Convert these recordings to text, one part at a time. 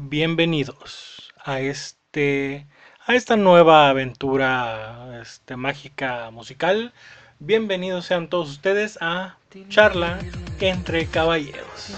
bienvenidos a este a esta nueva aventura este, mágica musical. Bienvenidos sean todos ustedes a Charla entre Caballeros.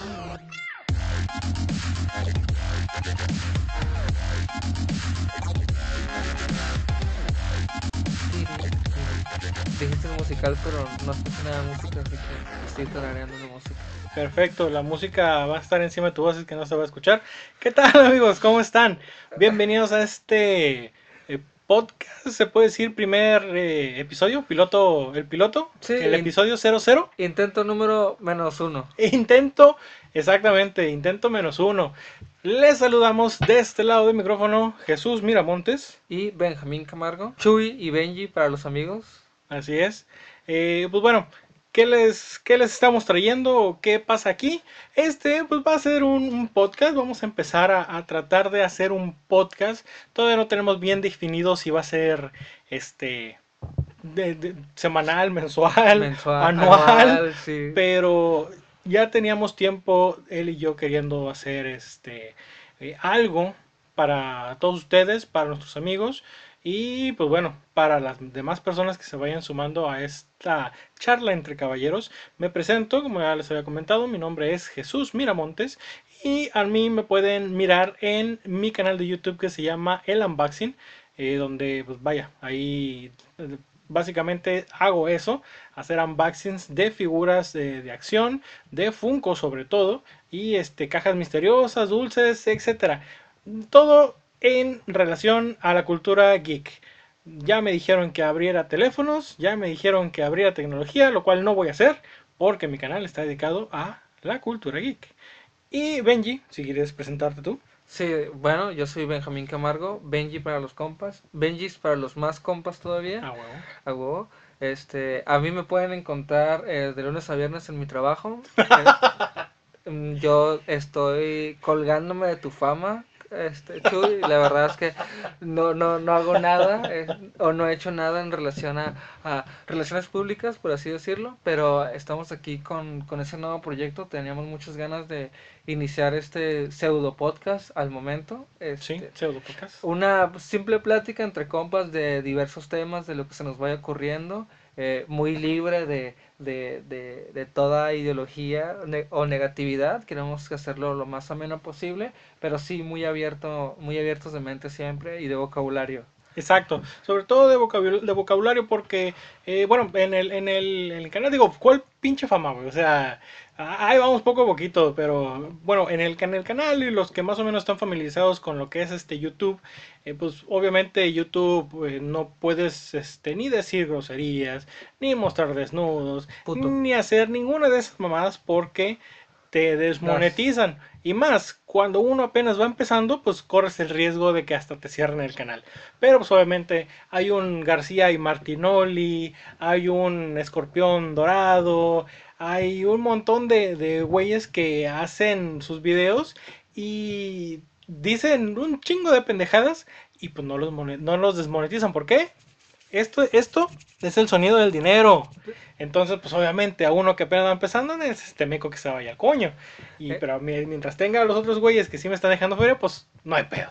Dijiste musical, pero no escuché nada de música, así que estoy tarareando de música. Perfecto, la música va a estar encima de tu voz, es que no se va a escuchar. ¿Qué tal amigos? ¿Cómo están? Bienvenidos a este eh, podcast, se puede decir primer eh, episodio, piloto, el piloto, Sí, el episodio 00. Intento número menos uno. Intento, exactamente, intento menos uno. Les saludamos de este lado del micrófono Jesús Miramontes. Y Benjamín Camargo, Chuy y Benji para los amigos. Así es. Eh, pues bueno, ¿qué les, ¿qué les estamos trayendo? ¿Qué pasa aquí? Este pues va a ser un, un podcast. Vamos a empezar a, a tratar de hacer un podcast. Todavía no tenemos bien definido si va a ser este de- de- semanal, mensual, Mensual, anual. sí. Pero ya teníamos tiempo, él y yo, queriendo hacer este eh, algo para todos ustedes, para nuestros amigos y pues bueno, para las demás personas que se vayan sumando a esta charla entre caballeros. Me presento, como ya les había comentado, mi nombre es Jesús Miramontes y a mí me pueden mirar en mi canal de YouTube que se llama El Unboxing, eh, donde pues vaya, ahí básicamente hago eso, hacer unboxings de figuras de, de acción, de Funko sobre todo, y este cajas misteriosas, dulces, etcétera. Todo en relación a la cultura geek. Ya me dijeron que abriera teléfonos, ya me dijeron que abriera tecnología, lo cual no voy a hacer porque mi canal está dedicado a la cultura geek. Y Benji, si quieres presentarte tú. Sí, bueno, yo soy Benjamín Camargo, Benji para los compas, Benjis para los más compas todavía. Ah, huevo. A huevo. Este, a mí me pueden encontrar eh, de lunes a viernes en mi trabajo. Eh, yo estoy colgándome de tu fama, este, Chuy. La verdad es que no, no, no hago nada eh, o no he hecho nada en relación a, a relaciones públicas, por así decirlo. Pero estamos aquí con, con ese nuevo proyecto. Teníamos muchas ganas de iniciar este pseudo podcast al momento. Sí, Este, pseudo podcast. una simple plática entre compas de diversos temas, de lo que se nos vaya ocurriendo, eh, muy libre de, de, de, de toda ideología o negatividad. Queremos hacerlo lo más ameno posible, pero sí muy abierto, muy abiertos de mente siempre y de vocabulario. Exacto, sobre todo de vocabulario, de vocabulario porque, eh, bueno, en el, en, el, en el canal digo, ¿cuál pinche fama, güey? O sea, ahí vamos poco a poquito, pero bueno, en el, en el canal y los que más o menos están familiarizados con lo que es este YouTube, eh, pues obviamente YouTube eh, no puedes este, ni decir groserías, ni mostrar desnudos, Puto. ni hacer ninguna de esas mamadas porque te desmonetizan. Y más, cuando uno apenas va empezando, pues corres el riesgo de que hasta te cierren el canal. Pero pues obviamente hay un García y Martinoli, hay un Escorpión Dorado, hay un montón de, de güeyes que hacen sus videos y dicen un chingo de pendejadas y pues no los, no los desmonetizan. ¿Por qué? Esto, esto es el sonido del dinero. Entonces, pues obviamente a uno que apenas va empezando es este meco que se vaya al coño. Y, Eh. pero mi- mientras tenga a los otros güeyes que sí me están dejando fuera, pues no hay pedo.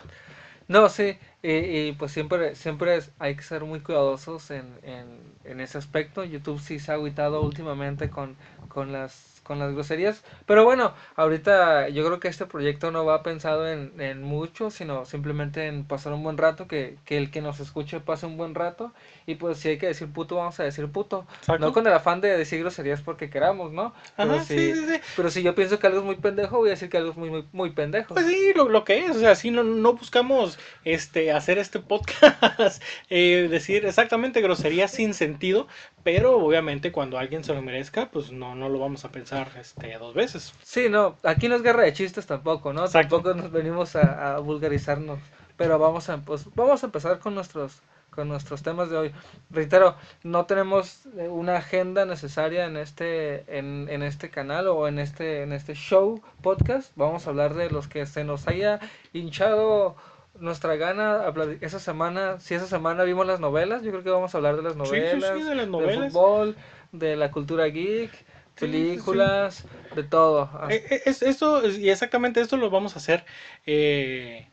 No, sí, y, y, pues siempre, siempre es- hay que ser muy cuidadosos en, en, en ese aspecto. YouTube sí se ha agüitado últimamente con, con las con las groserías, pero bueno, ahorita yo creo que este proyecto no va pensado en, en mucho, sino simplemente en pasar un buen rato, que, que el que nos escuche pase un buen rato, y pues si hay que decir puto, vamos a decir puto, Exacto. no con el afán de decir groserías porque queramos, ¿no? Pero Ajá, sí, sí, sí. pero si yo pienso que algo es muy pendejo, voy a decir que algo es muy, muy, muy pendejo. Pues sí, lo, lo que es, o sea, sí, no, no buscamos este, hacer este podcast, eh, decir exactamente groserías sin sentido, pero obviamente cuando alguien se lo merezca, pues no, no lo vamos a pensar este, dos veces. Sí, no, aquí no es guerra de chistes tampoco, ¿no? Exacto. Tampoco nos venimos a, a vulgarizarnos, pero vamos a, pues, vamos a empezar con nuestros, con nuestros temas de hoy. Reitero, no tenemos eh, una agenda necesaria en este, en, en este canal o en este, en este show podcast. Vamos a hablar de los que se nos haya hinchado nuestra gana. Esa semana, si esa semana vimos las novelas, yo creo que vamos a hablar de las Sí, sí, novelas, sí, de las del novelas. fútbol, de la cultura geek. Películas, de todo. Eh, eh, es, esto, y exactamente esto lo vamos a hacer. Eh,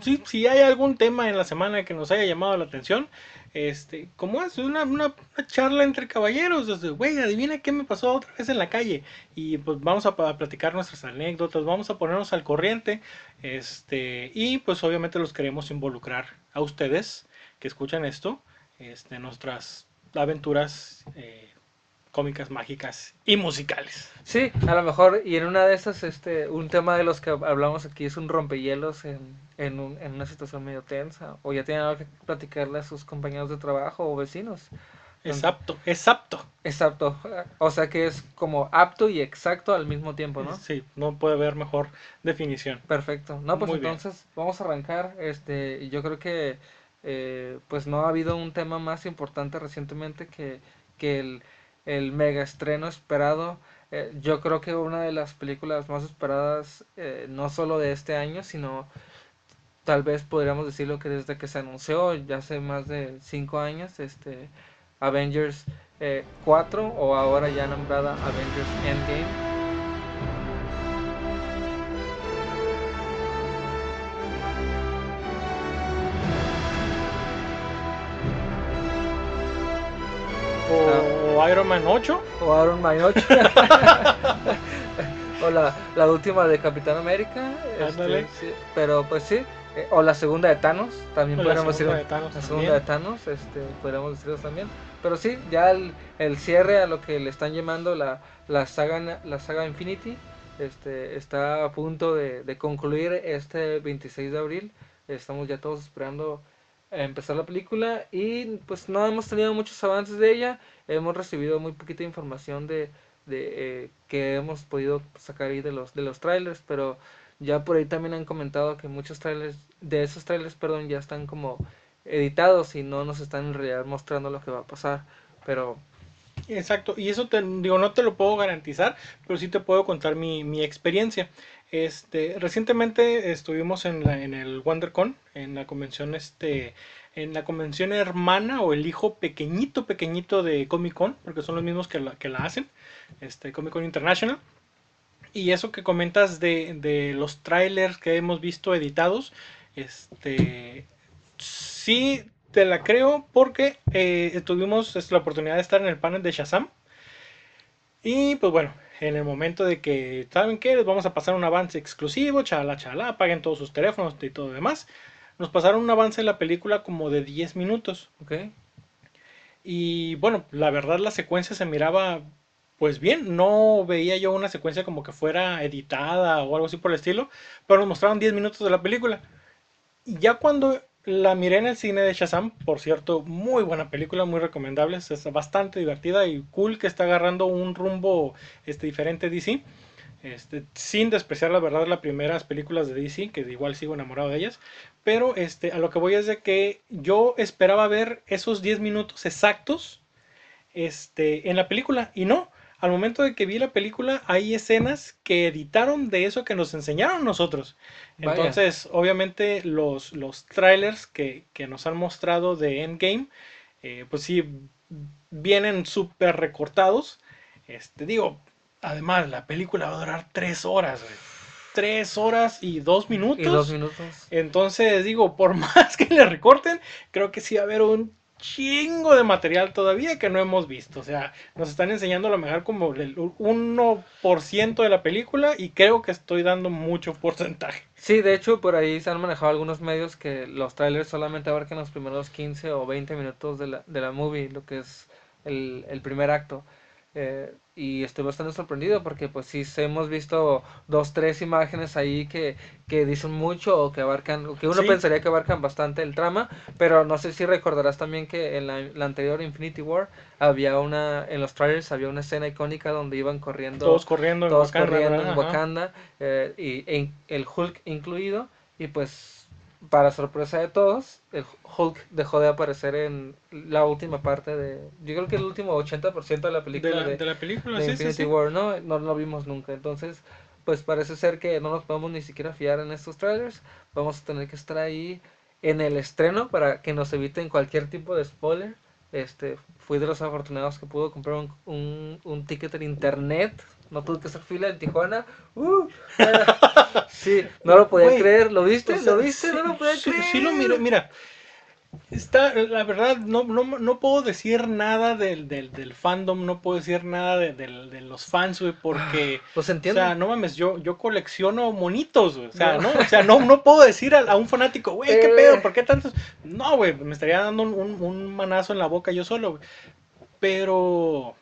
sí, si hay algún tema en la semana que nos haya llamado la atención, este, como es una, una, charla entre caballeros, desde, güey, adivina qué me pasó otra vez en la calle. Y pues vamos a, a, platicar nuestras anécdotas, vamos a ponernos al corriente, este, y pues obviamente los queremos involucrar a ustedes que escuchan esto, este, nuestras aventuras eh, cómicas, mágicas y musicales. Sí, a lo mejor, y en una de esas, este, un tema de los que hablamos aquí es un rompehielos en, en, un, en una situación medio tensa, o ya tienen algo que platicarle a sus compañeros de trabajo o vecinos. Exacto, exacto. Exacto. O sea que es como apto y exacto al mismo tiempo, ¿no? Sí, no puede haber mejor definición. Perfecto. No, pues entonces vamos a arrancar. Este, yo creo que eh, pues no ha habido un tema más importante recientemente que, que el, el mega estreno esperado. Eh, yo creo que una de las películas más esperadas, eh, no solo de este año, sino tal vez podríamos decirlo que desde que se anunció, ya hace más de cinco años, este Avengers 4 o ahora ya nombrada Avengers Endgame. Man 8. O Iron Man 8. o la, la, última de Capitán América. Este, pero pues sí. Eh, o la segunda de Thanos, también podríamos decir. la segunda de Thanos, este, podríamos decirlo también. Pero sí, ya el, el, cierre a lo que le están llamando la, la, saga, la saga Infinity este, está a punto de, de concluir este 26 de abril. Estamos ya todos esperando empezar la película y pues no hemos tenido muchos avances de ella, hemos recibido muy poquita información de, de eh, que hemos podido sacar ahí de los de los trailers, pero ya por ahí también han comentado que muchos trailers de esos trailers, perdón, ya están como editados y no nos están en realidad mostrando lo que va a pasar, pero Exacto, y eso te digo, no te lo puedo garantizar, pero sí te puedo contar mi, mi experiencia. Este, recientemente estuvimos en, la, el WonderCon, en la convención este, en la convención hermana o el hijo pequeñito pequeñito de Comic Con, porque son los mismos que la, hacen, este Comic Con International. Y eso que comentas de, de los trailers que hemos visto editados, este sí te la creo porque eh, tuvimos la oportunidad de estar en el panel de Shazam. Y pues bueno, en el momento de que, ¿saben qué? Les vamos a pasar un avance exclusivo, chala, chala, apaguen todos sus teléfonos y todo lo demás. Nos pasaron un avance de la película como de 10 minutos. Ok. Y bueno, la verdad la secuencia se miraba pues bien, no veía yo una secuencia como que fuera editada o algo así por el estilo, pero nos mostraron 10 minutos de la película. Y ya cuando la miré en el cine de Shazam, por cierto, muy buena película, muy recomendable, es bastante divertida y cool que está agarrando un rumbo este, diferente DC. Este, sin despreciar la verdad las primeras películas de DC, que igual sigo enamorado de ellas, pero este, a lo que voy es de que yo esperaba ver esos 10 minutos exactos este, en la película y no, al momento de que vi la película hay escenas que editaron de eso que nos enseñaron nosotros. Entonces, obviamente los, los trailers que, que, nos han mostrado de Endgame, eh, pues sí, vienen súper recortados. Este, digo, además la película va a durar tres horas, Tres horas y dos minutos. Y dos minutos. Entonces, digo, por más que le recorten, creo que sí va a haber un chingo de material todavía que no hemos visto. O sea, nos están enseñando lo mejor como el 1% de la película y creo que estoy dando mucho porcentaje. Sí, de hecho, por ahí se han manejado algunos medios que los trailers solamente abarcan los primeros 15 o 20 minutos de la, de la movie, lo que es el, el primer acto. Eh, y estoy bastante sorprendido porque pues sí hemos visto dos, tres imágenes ahí que, que dicen mucho o que abarcan, que uno pensaría que abarcan bastante el trama, pero no sé si recordarás también que en la, anterior Infinity War había una, en los trailers había una escena icónica donde iban corriendo, todos corriendo en Wakanda, corriendo en Wakanda eh, y el Hulk incluido, y pues para sorpresa de todos, el Hulk dejó de aparecer en la última parte de. Yo creo que el último 80% de la película de la, película, Infinity War, ¿no? ¿no? lo vimos nunca. Entonces, pues parece ser que no nos podemos ni siquiera fiar en estos trailers. Vamos a tener que estar ahí en el estreno para que nos eviten cualquier tipo de spoiler. Este, fui de los afortunados que pudo comprar un, un, un ticket en internet. No tuve que hacer fila en Tijuana. Uh, sí, no lo podía creer. ¿Lo viste? O sea, ¿Lo viste? sí, no lo podía sí, creer. sí lo miré, mira. Está, la verdad, no, no, no puedo decir nada del, del, del fandom, no puedo decir nada de, del- de los fans, güey, porque, Pues o entiendo. sea, no mames, yo, yo colecciono monitos, güey, o sea, No. no, o sea, no, no puedo decir a, a un fanático, güey, ¿qué Eh. pedo? ¿Por qué tantos? No, güey, me estaría dando un, un- un manazo en la boca yo solo, güey. Pero,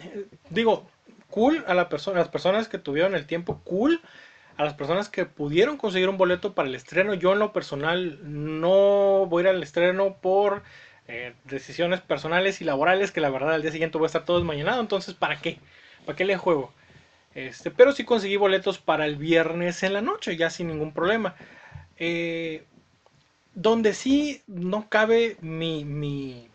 eh, digo, cool a la persona, las personas que tuvieron el tiempo, cool a las personas que pudieron conseguir un boleto para el estreno. Yo en lo personal no voy a ir al estreno por eh, decisiones personales y laborales que la verdad al día siguiente voy a estar todo desmañanado. Entonces, ¿para qué? ¿Para qué le juego? Este, pero sí conseguí boletos para el viernes en la noche, ya sin ningún problema. Eh, donde sí no cabe mi... mi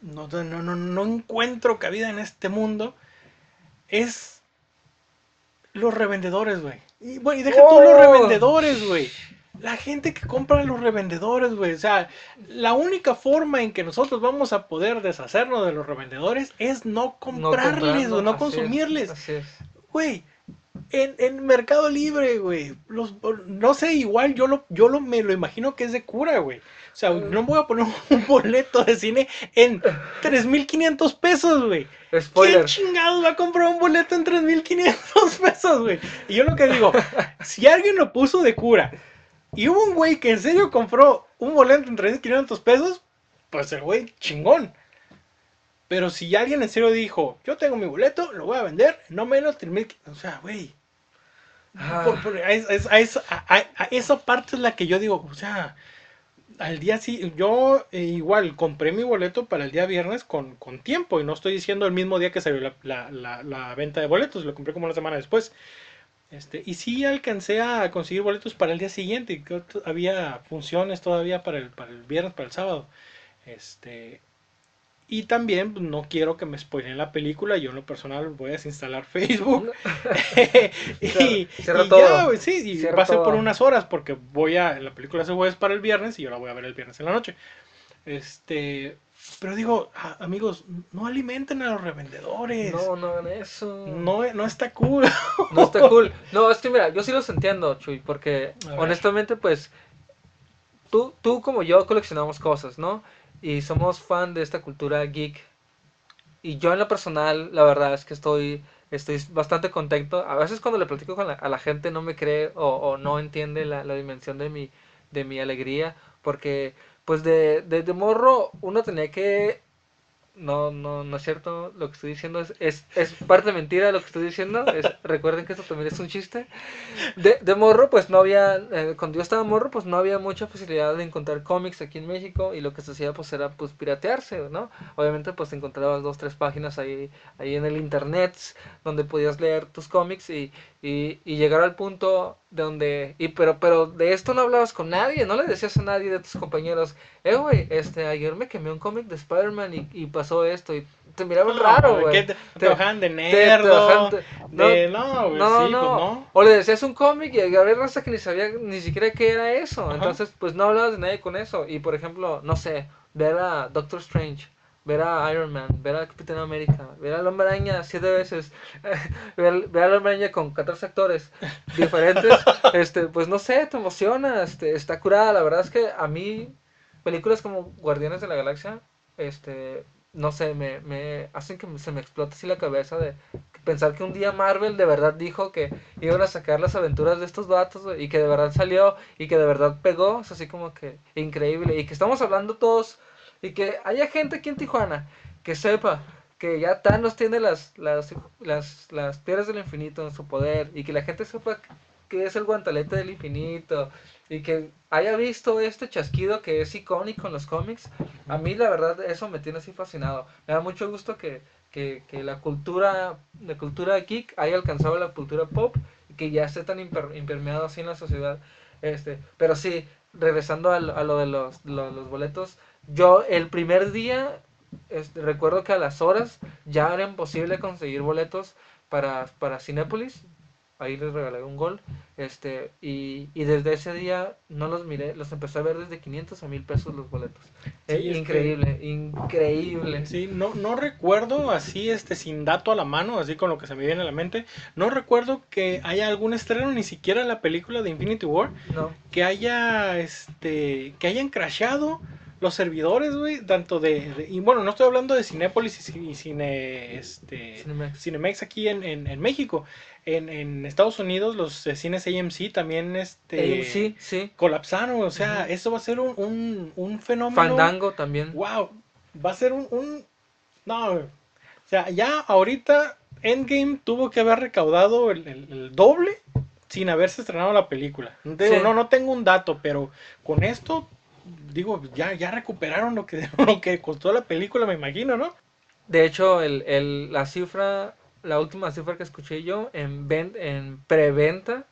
no, no, no, no encuentro cabida en este mundo es los revendedores, güey. Y, güey, deja tú los Oh. revendedores, güey. La gente que compra a los revendedores, güey. O sea, la única forma en que nosotros vamos a poder deshacernos de los revendedores es no comprarles comprando, o no consumirles. así es. Güey, en, en Mercado Libre, güey. Los, no sé, igual yo lo, yo lo, me lo imagino que es de cura, güey. O sea, no voy a poner un boleto de cine en 3.500 pesos, güey. ¿Quién Spoiler. chingados va a comprar un boleto en 3.500 pesos, güey? Y yo lo que digo, si alguien lo puso de cura y hubo un güey que en serio compró un boleto en 3.500 pesos, pues el güey chingón. Pero si alguien en serio dijo, yo tengo mi boleto, lo voy a vender, no menos de 3.500, o sea, güey. Ah. por- por- a, es- a esa- a- a- a esa parte es la que yo digo, o sea, al día sí, yo eh, igual compré mi boleto para el día viernes con, con tiempo y no estoy diciendo el mismo día que salió la, la- la- la venta de boletos, lo compré como una semana después. Este, y sí alcancé a conseguir boletos para el día siguiente, había funciones todavía para el, para el viernes, para el sábado. Este, y también pues, no quiero que me spoilen la película, yo en lo personal voy a desinstalar Facebook. y, Cierra- cierra y todo. ya, sí, y va a ser por unas horas porque voy a, la película se jueves para el viernes y yo la voy a ver el viernes en la noche. Este, pero digo, amigos, no alimenten a los revendedores. No, no hagan eso. No, no está cool. No está cool. No, es que mira, yo sí los entiendo, Chuy, porque honestamente, pues, tú, tú como yo coleccionamos cosas, ¿no? Y somos fan de esta cultura geek. Y yo en lo personal, la verdad es que estoy, estoy bastante contento. A veces cuando le platico con la- a la gente no me cree o, no entiende la, la dimensión de mi, de mi alegría, porque pues de, de, de morro uno tenía que no, no, no es cierto. Lo que estoy diciendo es, es, es parte mentira lo que estoy diciendo. Es, recuerden que esto también es un chiste. De, de morro, pues no había, eh, cuando yo estaba morro, pues no había mucha facilidad de encontrar cómics aquí en México y lo que se hacía pues era pues piratearse, ¿no? Obviamente pues encontrabas dos, tres páginas ahí, ahí en el internet donde podías leer tus cómics y, y, y llegar al punto de donde, y pero, pero de esto no hablabas con nadie, no le decías a nadie de tus compañeros, eh, güey, este, ayer me quemé un cómic de Spider-Man y, y pasó esto y te miraban raro, ¿de güey. te, Te- de Te- te te- no, de, no, güey, no, sí, no. pues no. O le decías un cómic y había raza que ni sabía ni siquiera qué era eso. Ajá. Entonces, pues no hablabas de nadie con eso. Y por ejemplo, no sé, ver a Doctor Strange, ver a Iron Man, ver a Capitán América, ver al Hombre Araña siete veces, ver, ver al Hombre Araña con 14 actores diferentes, este, pues no sé, te emociona, este, está curada. La verdad es que a mí, películas como Guardianes de la Galaxia, este, no sé, me, me hacen que se me explote así la cabeza de pensar que un día Marvel de verdad dijo que iban a sacar las aventuras de estos vatos y que de verdad salió y que de verdad pegó, es así como que increíble y que estamos hablando todos y que haya gente aquí en Tijuana que sepa que ya Thanos tiene las, las, las, las piedras del infinito en su poder y que la gente sepa que es el guantelete del infinito y que haya visto este chasquido que es icónico en los cómics, a mí la verdad eso me tiene así fascinado. Me da mucho gusto que, que, que la cultura la cultura geek haya alcanzado la cultura pop y que ya esté tan imper- impermeado así en la sociedad. Este, pero sí, regresando a a lo de los, lo- los boletos, yo el primer día este, recuerdo que a las horas ya era imposible conseguir boletos para, para Cinépolis. ahí les regalé un gol. Este, y, y desde ese día no los miré, los empecé a ver desde 500 a 1000 pesos los boletos. Es que- increíble, increíble. Sí, no, no recuerdo así, este, sin dato a la mano, así con lo que se me viene a la mente, no recuerdo que haya algún estreno, ni siquiera la película de Infinity War, No, que haya, este, que hayan crashado los servidores, güey, tanto de, de- y bueno, no estoy hablando de Cinépolis y, y Cine, este, Cinemex. Cinemex aquí en, en, en México, en, en Estados Unidos los eh, cines AMC también, este, Eh, sí, sí. colapsaron, o sea, eso va a ser un, un, un fenómeno. Fandango también. Wow, va a ser un, un- no, o sea, ya ahorita Endgame tuvo que haber recaudado el, el- el doble sin haberse estrenado la película. Digo, Sí. no, no tengo un dato, pero con esto digo, ya, ya recuperaron lo que, lo que costó la película, me imagino, ¿no? De hecho, el, el, la cifra, la última cifra que escuché yo en, en preventa,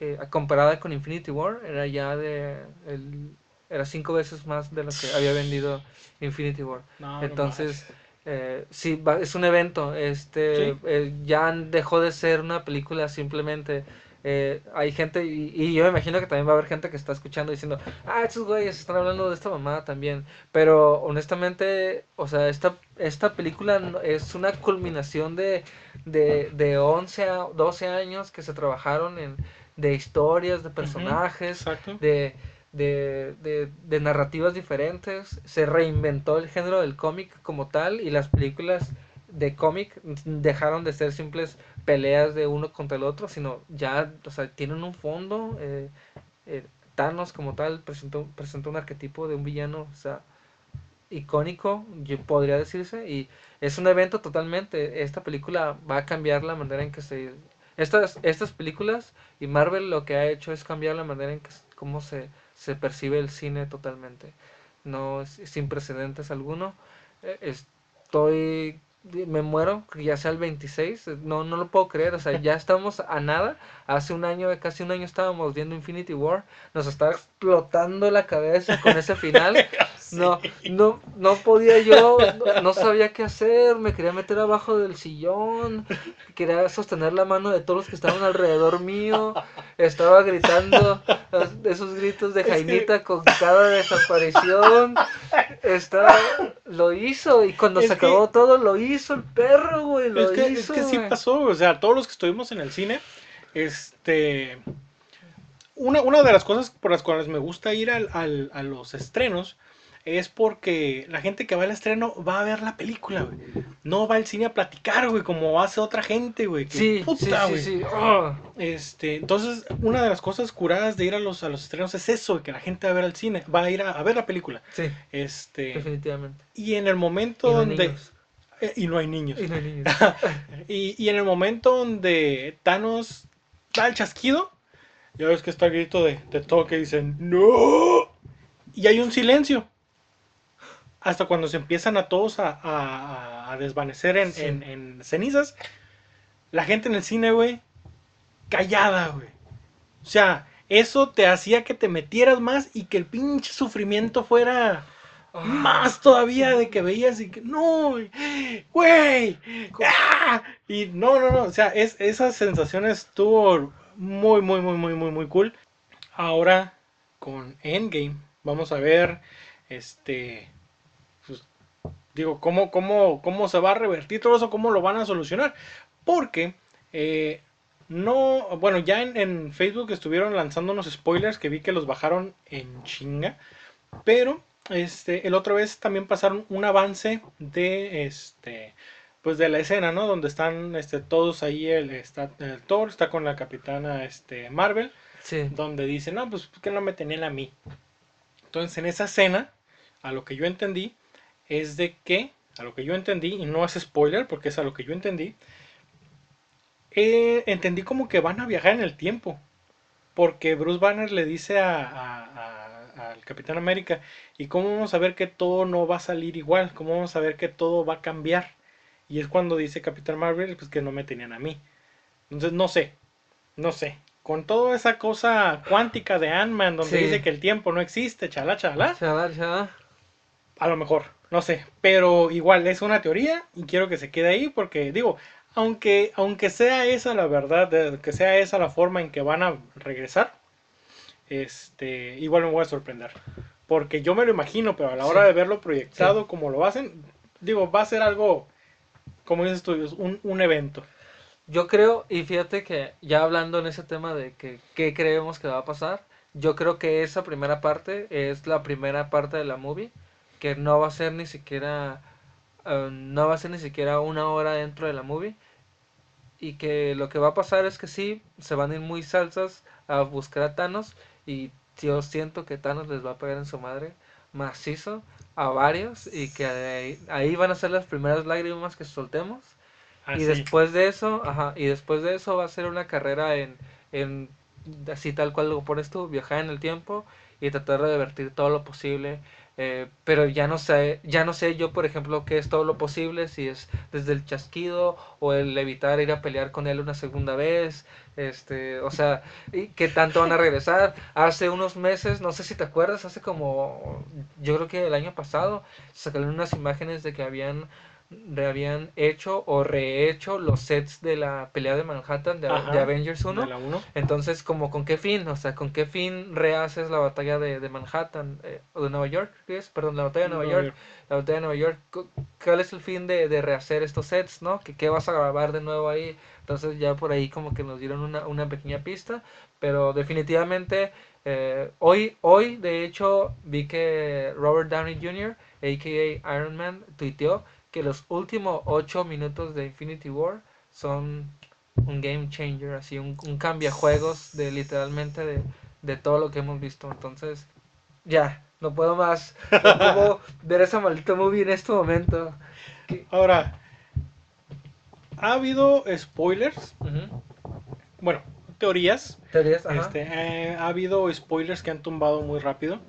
eh, comparada con Infinity War, era ya de. El, era cinco veces más de lo que había vendido Infinity War. No, Entonces, eh, sí, va- es un evento. Este, Sí. eh, ya dejó de ser una película simplemente. Eh, hay gente, y, y yo me imagino que también va a haber gente que está escuchando diciendo, ah, estos güeyes están hablando de esta mamada también. Pero honestamente, o sea, esta, esta película es una culminación de, de, de 11 a 12 años que se trabajaron en, de historias, de personajes, de, de, de narrativas diferentes. Se reinventó el género del cómic como tal y las películas de cómic dejaron de ser simples peleas de uno contra el otro, sino ya, o sea, tienen un fondo. eh, eh, Thanos como tal presentó, presentó un arquetipo de un villano, o sea, icónico, yo podría decirse, y es un evento totalmente. Esta película va a cambiar la manera en que se... Estas, estas películas y Marvel lo que ha hecho es cambiar la manera en que cómo se, se percibe el cine totalmente. No sin precedentes alguno. Eh, Estoy me muero, ya sea el 26, eh, no, no lo puedo creer, o sea, ya estamos a nada, hace un año, casi un año estábamos viendo Infinity War, nos estaba explotando la cabeza con ese final, no, no, no podía yo, no, no sabía qué hacer, me quería meter abajo del sillón, quería sostener la mano de todos los que estaban alrededor mío, estaba gritando esos gritos de Es Jaimita con cada desaparición, estaba, lo hizo, y cuando Es se que- acabó todo, lo hizo el perro, güey, lo Es que, es hizo, que sí pasó, o sea, todos los que estuvimos en el cine, este, una, una de las cosas por las cuales me gusta ir al, al- a los estrenos es porque la gente que va al estreno va a ver la película, güey. No va al cine a platicar, güey, como hace otra gente, güey. que Sí, puta, sí, sí, güey. sí, oh. Este, entonces, una de las cosas curadas de ir a los, a los estrenos es eso, que la gente va a ver al cine, va a ir a, a ver la película. sí, Este, definitivamente. y en el momento Y no hay donde... niños. eh, y no hay niños. Y no hay niños. Y, y en el momento donde Thanos da el chasquido, ya ves que está el grito de, de todo que dicen ¡No! Y hay un silencio. Hasta cuando se empiezan a todos a, a- a desvanecer en, Sí. en- en cenizas. La gente en el cine, güey, callada, güey. O sea, eso te hacía que te metieras más y que el pinche sufrimiento fuera más todavía de que veías y que no, güey, ¡ah! y no, no, no, o sea, es, esa sensación estuvo muy, muy, muy, muy, muy, muy cool. Ahora con Endgame vamos a ver, este, digo, cómo, cómo, cómo se va a revertir todo eso, cómo lo van a solucionar, porque eh, no, bueno, ya en, en Facebook estuvieron lanzando unos spoilers que vi que los bajaron en chinga, pero este, el otra vez también pasaron un avance de este pues de la escena, ¿no? Donde están este, todos ahí, el, está, el Thor está con la capitana este, Marvel, Sí, donde dice, no, pues que no me tenían a mí. Entonces en esa escena, a lo que yo entendí, es de que, a lo que yo entendí, y no es spoiler, porque es a lo que yo entendí, eh, entendí como que van a viajar en el tiempo. Porque Bruce Banner le dice a, a- a- al Capitán América, ¿y cómo vamos a ver que todo no va a salir igual? ¿Cómo vamos a ver que todo va a cambiar? Y es cuando dice Capitán Marvel, pues que no me tenían a mí. Entonces no sé, no sé. Con toda esa cosa cuántica de Ant-Man, donde Sí. dice que el tiempo no existe, chala, chala, Chala, chala. A lo mejor, no sé. Pero igual es una teoría y quiero que se quede ahí porque, digo, aunque, aunque sea esa la verdad, de- que sea esa la forma en que van a regresar, este, igual me voy a sorprender. Porque yo me lo imagino, pero a la hora Sí. de verlo proyectado como lo hacen, digo, va a ser algo, como dices tú, un, un evento. Yo creo, y fíjate que ya hablando en ese tema de que qué creemos que va a pasar, yo creo que esa primera parte es la primera parte de la movie, que no va a ser ni siquiera, eh, no va a ser ni siquiera una hora dentro de la movie, y que lo que va a pasar es que sí, se van a ir muy salsas a buscar a Thanos, y yo siento que Thanos les va a pegar en su madre macizo a varios, y que ahí, ahí van a ser las primeras lágrimas que soltemos. Y Así. después de eso, ajá, y después de eso va a ser una carrera en, en así tal cual lo pones tú, viajar en el tiempo y tratar de divertir todo lo posible. Eh, pero ya no sé, ya no sé yo, por ejemplo, qué es todo lo posible, si es desde el chasquido o el evitar ir a pelear con él una segunda vez, este, o sea, y qué tanto van a regresar. Hace unos meses, no sé si te acuerdas, hace como, yo creo que el año pasado, sacaron unas imágenes de que habían habían hecho o rehecho los sets de la pelea de Manhattan de, Ajá, de Avengers 1. de la uno. Entonces, como con qué fin, o sea, con qué fin rehaces la batalla de, de Manhattan eh, o de Nueva York, ¿qué es? Perdón, la batalla de Nueva Nueva York, la batalla de Nueva York. cu- ¿Cuál es el fin de, de rehacer estos sets, no? ¿Qué, qué vas a grabar de nuevo ahí? Entonces ya por ahí como que nos dieron una, una pequeña pista, pero definitivamente eh, hoy, hoy de hecho vi que Robert Downey Jr., a.k.a. Iron Man, tuiteó que los últimos 8 minutos de Infinity War son un game changer, así un, un cambiajuegos de literalmente de, de todo lo que hemos visto. Entonces, ya, no puedo más. No puedo ver esa maldita movie en este momento. Ahora, ha habido spoilers, bueno, teorías. Teorías, ajá. Este, eh, ha habido spoilers que han tumbado muy rápido.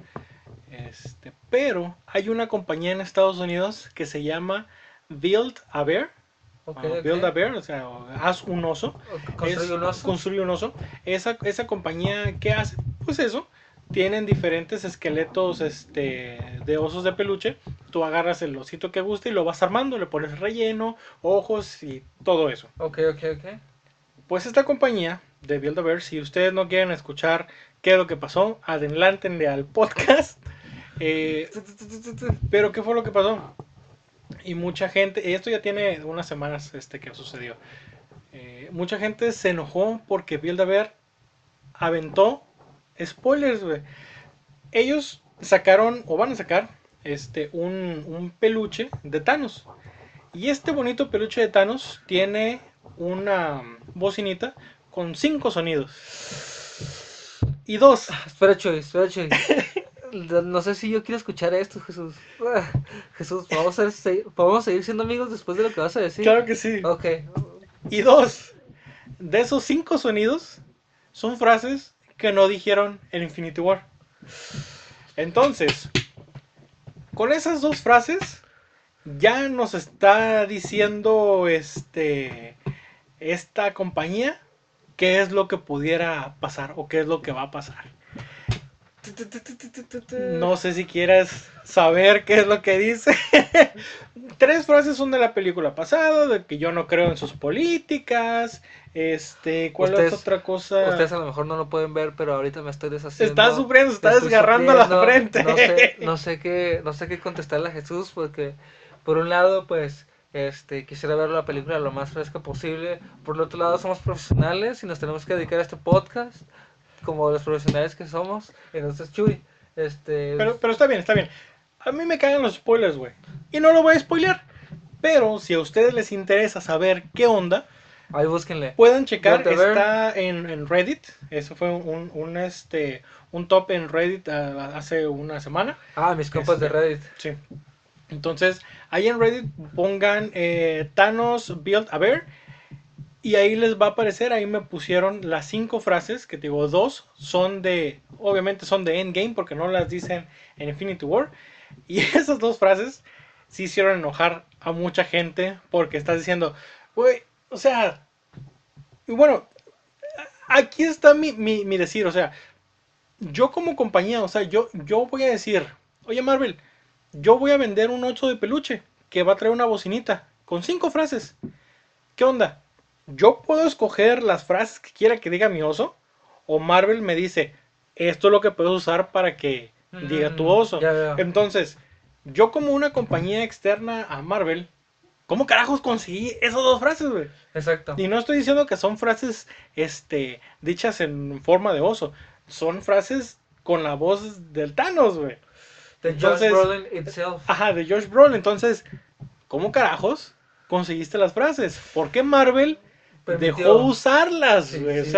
Este, pero hay una compañía en Estados Unidos que se llama Build a Bear. Build a Bear, o sea, haz un oso. Construye un oso. Construye un oso. Esa, esa compañía, ¿qué hace? Pues eso. Tienen diferentes esqueletos este, de osos de peluche. Tú agarras el osito que guste y lo vas armando. Le pones relleno, ojos y todo eso. Ok, ok, ok. Pues esta compañía de Build a Bear, si ustedes no quieren escuchar qué es lo que pasó, adelántenle al podcast. Eh, pero ¿qué fue lo que pasó? Y mucha gente, esto ya tiene unas semanas este, que sucedió. Eh, mucha gente se enojó porque Build aventó spoilers, güey. Ellos sacaron, o van a sacar, este, un, un peluche de Thanos. Y este bonito peluche de Thanos tiene una bocinita con cinco sonidos. Y dos. Espera, Chuy, espera, Chuy. No sé si yo quiero escuchar esto, Jesús. Jesús, ¿vamos a, ser- ¿podemos seguir siendo amigos después de lo que vas a decir? Claro que sí. Ok. Y dos. De esos cinco sonidos son frases que no dijeron en Infinity War. Entonces, con esas dos frases ya nos está diciendo este esta compañía qué es lo que pudiera pasar o qué es lo que va a pasar. No sé si quieres saber qué es lo que dice. Tres frases son de la película pasada, de que yo no creo en sus políticas. Este, ¿cuál es otra cosa? Ustedes a lo mejor no lo pueden ver, pero ahorita me estoy deshaciendo. Está sufriendo, está desgarrando la frente. No sé, no sé qué, no sé qué contestarle a Jesús porque por un lado, pues, este, quisiera ver la película lo más fresca posible. Por el otro lado, somos profesionales y nos tenemos que dedicar a este podcast como los profesionales que somos. Entonces, Chuy, este, Pero, pero está bien, está bien. A mí me cagan los spoilers, güey. Y no lo voy a spoilear. Pero si a ustedes les interesa saber qué onda, ahí búsquenle. pueden checar. Está en, en Reddit. Eso fue un, un, este, un top en Reddit hace una semana. Ah, mis compas de Este, Reddit. Sí. Entonces, ahí en Reddit pongan eh, Thanos Build a Bear. Y ahí les va a aparecer, ahí me pusieron las cinco frases, que te digo, dos son de, obviamente son de Endgame, porque no las dicen en Infinity War. Y esas dos frases sí hicieron enojar a mucha gente, porque estás diciendo, güey, o sea, y bueno, aquí está mi, mi, mi decir, o sea, yo como compañía, o sea, yo, yo voy a decir, oye Marvel, yo voy a vender un 8 de peluche que va a traer una bocinita con cinco frases. ¿qué onda? ¿Yo puedo escoger las frases que quiera que diga mi oso? ¿O Marvel me dice, esto es lo que puedes usar para que diga tu Mm, oso? ya. Entonces, yo como una compañía externa a Marvel, ¿cómo carajos conseguí esas dos frases, güey? Exacto. Y no estoy diciendo que son frases este, dichas en forma de oso. Son frases con la voz del Thanos, güey. Entonces- Josh Brolin itself. Ajá, de Josh Brolin. Entonces, ¿cómo carajos conseguiste las frases? ¿Por qué Marvel Permitió. dejó usarlas, güey? sí.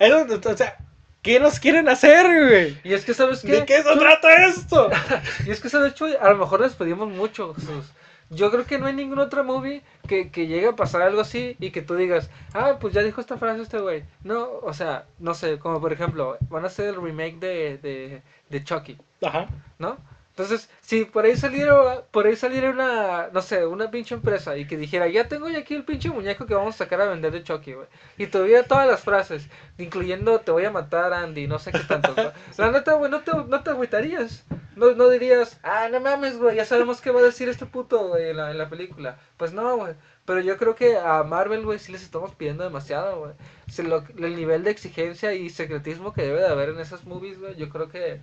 O sea, o ¿qué nos quieren hacer, güey? Y es que, ¿sabes qué? ¿De qué se trata esto? Y es que, ¿sabes, Chuy? A lo mejor les pedimos mucho, Jesús. Yo creo que no hay ningún otro movie que, que llegue a pasar algo así y que tú digas, ah, pues ya dijo esta frase este güey. No, o sea, no sé, como por ejemplo, van a hacer el remake de, de, de Chucky, Ajá. ¿no? Entonces, si por ahí saliera, por ahí saliera una, no sé, una pinche empresa y que dijera, ya tengo ya aquí el pinche muñeco que vamos a sacar a vender de Chucky, güey. Y tuviera todas las frases, incluyendo te voy a matar, Andy, no sé qué tanto. güey. La neta, güey, no te, no te agüitarías. No, no dirías, ah, no mames, güey, ya sabemos qué va a decir este puto, güey, en la, en la película. Pues no, güey. Pero yo creo que a Marvel, güey, sí les estamos pidiendo demasiado, güey. El nivel de exigencia y secretismo que debe de haber en esas movies, güey, yo creo que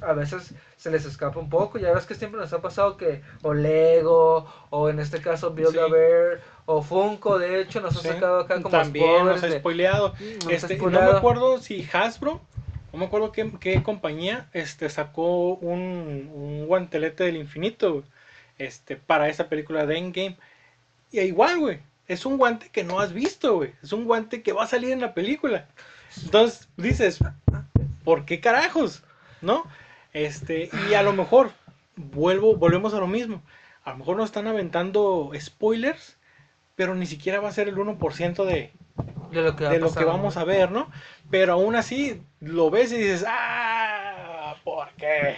a veces se les escapa un poco. Ya ves que siempre nos ha pasado que o Lego, o en este caso Build a Sí. Bear, o Funko, de hecho, nos Sí, ha sacado acá como También nos ha spoileado. Nos ha Este, no me acuerdo si Hasbro, no me acuerdo qué, qué compañía, este, sacó un, un guantelete del infinito, este, para esa película de Endgame. Y igual, güey, es un guante que no has visto, güey, es un guante que va a salir en la película. Entonces dices, ¿por qué carajos? ¿No? Este, y a lo mejor, vuelvo, volvemos a lo mismo. A lo mejor nos están aventando spoilers, pero ni siquiera va a ser el 1% de, de lo que, va de lo que vamos a ver, ¿no? Pero aún así lo ves y dices, ah, ¿por qué?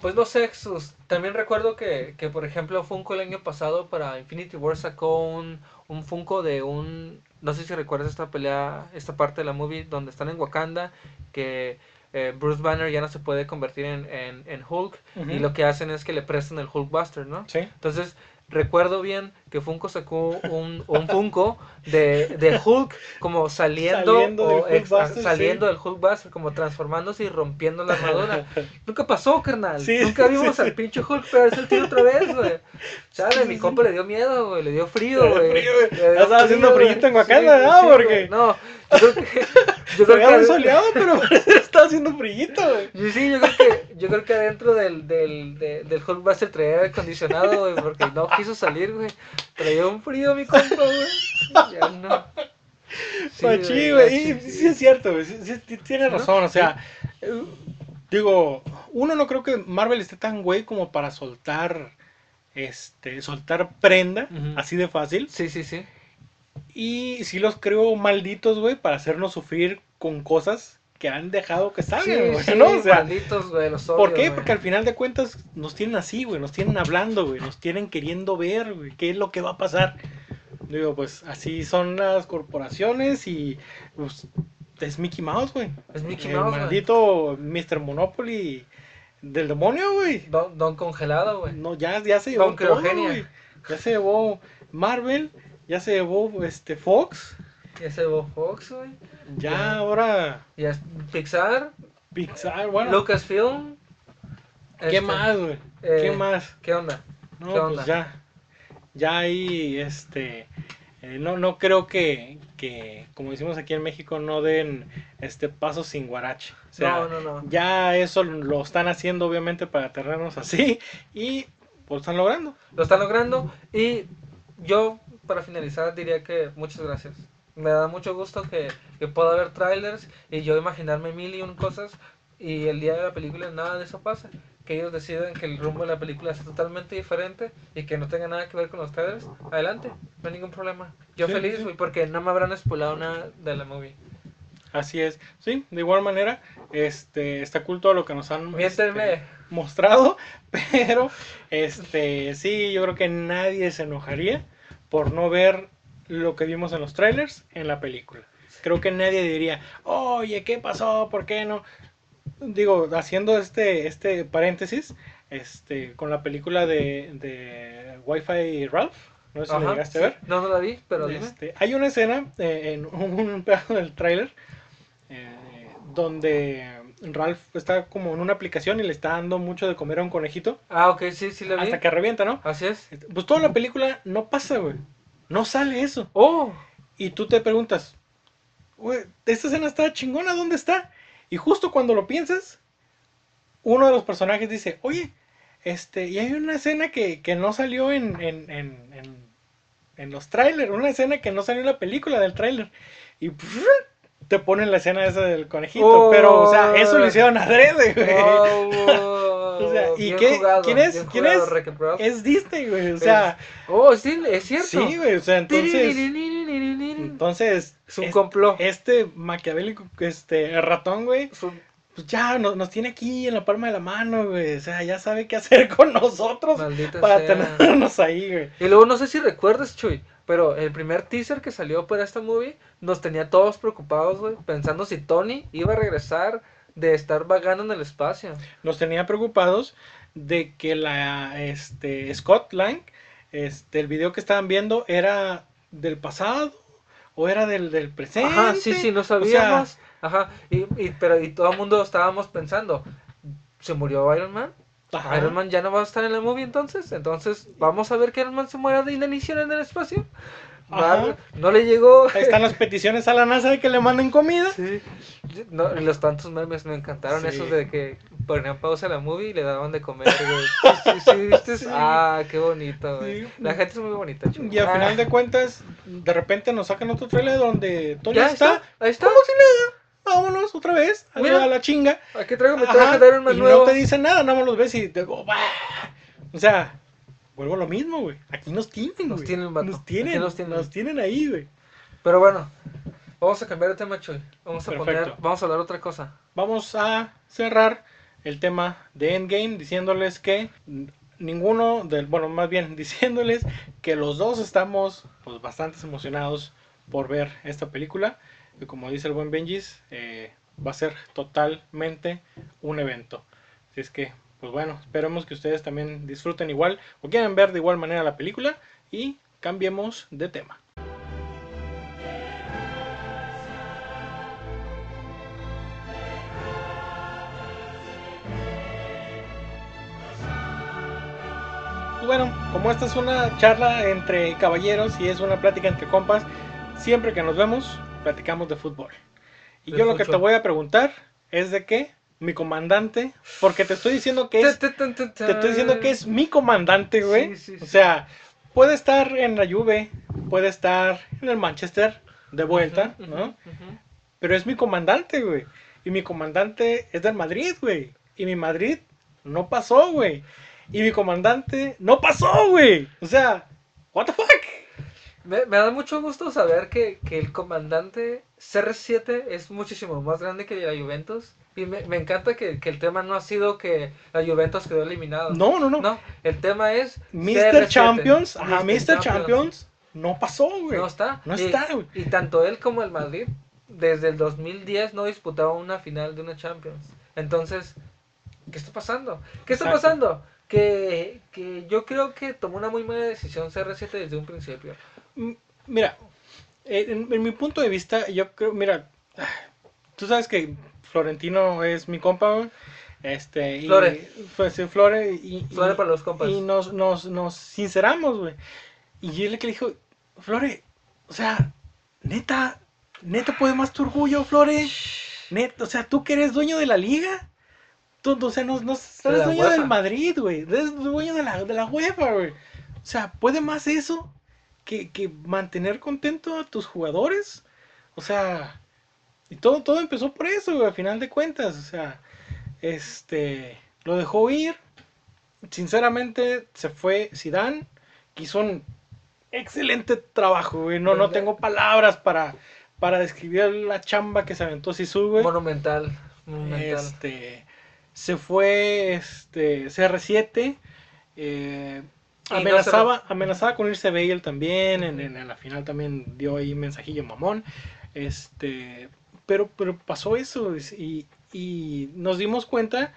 Pues no sé, Jesús. También recuerdo que, que, por ejemplo, Funko el año pasado para Infinity War sacó un, un Funko de un... No sé si recuerdas esta pelea, esta parte de la movie donde están en Wakanda, que eh, Bruce Banner ya no se puede convertir en, en, en Hulk y lo que hacen es que le prestan el Hulkbuster, ¿no? Sí. Entonces, recuerdo bien que Funko sacó un, un Funko de, de Hulk como saliendo, Saliendo del saliendo sí. del Hulkbuster, como transformándose y rompiendo la armadura. Nunca pasó, carnal. Sí, Nunca vimos sí, al pinche Hulk pegarse el tiro otra vez, güey. Chale, mi compa le dio miedo, güey. Le dio frío, güey. estaba haciendo frillito en. Wakanda, ¿no? Porque-. No, yo creo que... Yo creo que soleado, pero estaba haciendo frillito, güey. Sí, sí, yo creo que, yo creo que adentro del, del, de- del Hulkbuster traía aire acondicionado, güey, porque no quiso salir, güey. Traía un frío mi compa, güey. Ya no. Sí, Machi, la güey. Y chi- sí es cierto, güey. Sí, sí, tiene ¿No? razón. O sea, eh, digo, uno no creo que Marvel esté tan güey como para soltar, este, soltar prenda así de fácil. Sí, sí, sí. Y sí los creo malditos, güey, para hacernos sufrir con cosas que han dejado que salgan, güey, sí, ¿no? O sea, malditos, güey, los odio, ¿por qué? Porque al final de cuentas nos tienen así, güey, nos tienen hablando, güey, nos tienen queriendo ver, güey, qué es lo que va a pasar. Digo, pues así son las corporaciones y pues, es Mickey Mouse, güey. Es Mickey El Mouse, güey. maldito Mr. Monopoly del demonio, güey. Don, don congelado, güey. No, ya, ya se llevó Don todo. Ya se llevó Marvel, ya se llevó este Fox, Y ese Bob Fox, güey. ya Ya. ahora Y es Pixar, Pixar, bueno. Lucasfilm. ¿Qué este, más, güey? eh, ¿Qué más? ¿Qué onda? No, ¿Qué pues onda? ya. Ya ahí, este. eh, no, no creo que, que, como decimos aquí en México, no den este paso sin guarache. O sea, no, no, no. ya eso lo están haciendo, obviamente, para tenernos así. Y pues están logrando. Lo están logrando. Y yo, para finalizar, diría que muchas gracias. Me da mucho gusto que, que pueda haber trailers y yo imaginarme mil y un cosas. Y el día de la película nada de eso pasa. Que ellos deciden que el rumbo de la película es totalmente diferente y que no tenga nada que ver con los trailers. Adelante, no hay ningún problema. Yo Sí, feliz, sí. porque no me habrán spoilado nada de la movie. Así es. Sí, de igual manera, este, está cool todo lo que nos han este, mostrado, pero este, sí, yo creo que nadie se enojaría por no ver lo que vimos en los trailers en la película. Creo que nadie diría, oye, ¿qué pasó? ¿Por qué no? Digo, haciendo este, este paréntesis, este, con la película de, de Wi-Fi Ralph, No sé si la Ajá, llegaste sí. a ver. No, no la vi, pero dime. Este, hay una escena eh, en un pedazo del tráiler eh, donde Ralph está como en una aplicación y le está dando mucho de comer a un conejito Ah, ok, sí, sí la vi. hasta que revienta, ¿no? Así es. Pues toda la película no pasa, güey. No sale eso. Oh, Y tú te preguntas, güey, esta escena está chingona, ¿dónde está? Y justo cuando lo piensas, uno de los personajes dice, oye, este, y hay una escena que, que no salió en, en, en, en, en los trailers, una escena que no salió en la película del tráiler. Y te ponen la escena esa del conejito. Oh. pero, o sea, eso lo hicieron adrede, güey. oh, O sea, ¿y qué- jugado, quién es? ¿Quién es? Es Disney, güey. O sea, Oh, sí, es cierto. sí, güey. O sea, entonces, entonces, Es un complot. este maquiavélico, este ratón, güey, un pues ya nos, nos tiene aquí en la palma de la mano, güey. O sea, ya sabe qué hacer con nosotros maldita para sea. tenernos ahí, güey. Y luego no sé si recuerdas, Chuy, pero el primer teaser que salió para esta movie nos tenía todos preocupados, güey, pensando si Tony iba a regresar de estar vagando en el espacio. Nos tenía preocupados de que la, este, Scott Lang, este, el video que estaban viendo era del pasado o era del, del presente. Ajá, sí, sí, no O sea, sabíamos. Ajá, y, y, pero y todo el mundo estábamos pensando, ¿se murió Iron Man? Ajá. ¿Iron Man ya no va a estar en la movie entonces? Entonces, ¿vamos a ver que Iron Man se muera de inanición en el espacio? No le llegó... Ahí están las peticiones a la NASA de que le manden comida. Sí. No, los tantos memes me encantaron, Sí. esos de que ponían pausa a la movie y le daban de comer, güey. Sí, ¿viste? Ah, qué bonito, güey. La gente es muy bonita, chulo. Y al Ah, final de cuentas, de repente nos sacan otro trailer donde Tony está. está, ahí está. Como si nada. Vámonos otra vez. A Mira. la chinga. Aquí traigo mi traje de Iron Man y nuevo. no te dicen nada, nada más los ves y te digo, "Bah". O sea, vuelvo a lo mismo, güey. Aquí nos tienen, Nos güey. tienen, vato. Nos tienen. ahí, güey. Pero bueno, vamos a cambiar de tema, Chuy. Vamos a Perfecto. poner, vamos a hablar otra cosa. Vamos a cerrar el tema de Endgame diciéndoles que ninguno del, bueno, más bien diciéndoles que los dos estamos pues bastante emocionados por ver esta película. Y como dice el buen Benjis, eh, va a ser totalmente un evento. Así es que, pues bueno, esperemos que ustedes también disfruten igual o quieran ver de igual manera la película y cambiemos de tema. Pues bueno, como esta es una charla entre caballeros y es una plática entre compas, siempre que nos vemos, platicamos de fútbol. Y De yo lo que te voy a preguntar es de qué mi comandante, porque te estoy diciendo que es, Te, estoy diciendo que es mi comandante, güey. Sí, sí, O sea, puede estar en la Juve, puede estar en el Manchester de vuelta, ¿no? ujú. Pero es mi comandante, güey. Y mi comandante es del Madrid, güey. Y mi Madrid no pasó, güey. Y mi comandante no pasó, güey. O sea, what the fuck? Me, me da mucho gusto saber que, que el comandante CR7 es muchísimo más grande que la Juventus. Y me, me encanta que, que el tema no ha sido que la Juventus quedó eliminado. No, no, no. No, el tema es Mr. CR7. Champions, ajá, Mr. Mr. Champions no pasó, güey. No está. No Y- está, güey. Y tanto él como el Madrid, desde el 2010 no disputaban una final de una Champions. Entonces, ¿qué está pasando? ¿Qué está Exacto. pasando? Que, que yo creo que tomó una muy mala decisión CR7 desde un principio. Mira, eh, en, en mi punto de vista, yo creo, mira, tú sabes que Florentino es mi compa. Este, y, Flore. Pues, sí, Flore. Y, y- Flore para los compas. Y nos, nos, nos sinceramos, güey. Y yo le que le dijo, Flore, o sea, neta, neta puede más tu orgullo, Flore. Neta, o sea, tú que eres dueño de la liga. Tú, o sea, no, no eres dueño UEFA. del Madrid, güey. Eres dueño de la, de la UEFA, güey. O sea, ¿puede más eso que, que mantener contento a tus jugadores? O sea, y todo, todo empezó por eso, güey, a final de cuentas. O sea, este, lo dejó ir. Sinceramente, se fue Zidane, que hizo un excelente trabajo, güey. No, no tengo palabras para, para describir la chamba que se aventó Sisu, güey. Monumental. Monumental. Este, se fue este CR7. eh, No amenazaba, amenazaba con irse Bale también. En, en- en la final también dio ahí un mensajillo mamón. Este, pero, pero pasó eso. Y, y nos dimos cuenta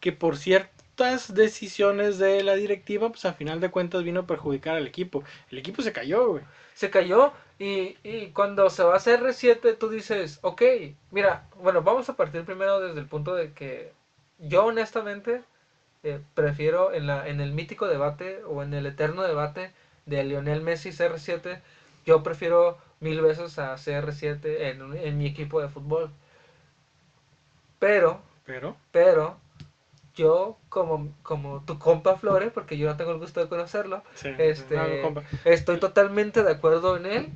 que por cierto estas decisiones de la directiva, pues a final de cuentas vino a perjudicar al equipo. El equipo se cayó, güey. Se cayó y, y cuando se va a hacer R7 tú dices, ok, mira, bueno, vamos a partir primero desde el punto de que yo honestamente eh, prefiero en, la, en el mítico debate o en el eterno debate de Lionel Messi CR7, yo prefiero mil veces a CR7 en, en mi equipo de fútbol. Pero, Pero, pero, yo como, como tu compa Flore, porque yo no tengo el gusto de conocerlo, sí, Este, no, estoy totalmente de acuerdo en él,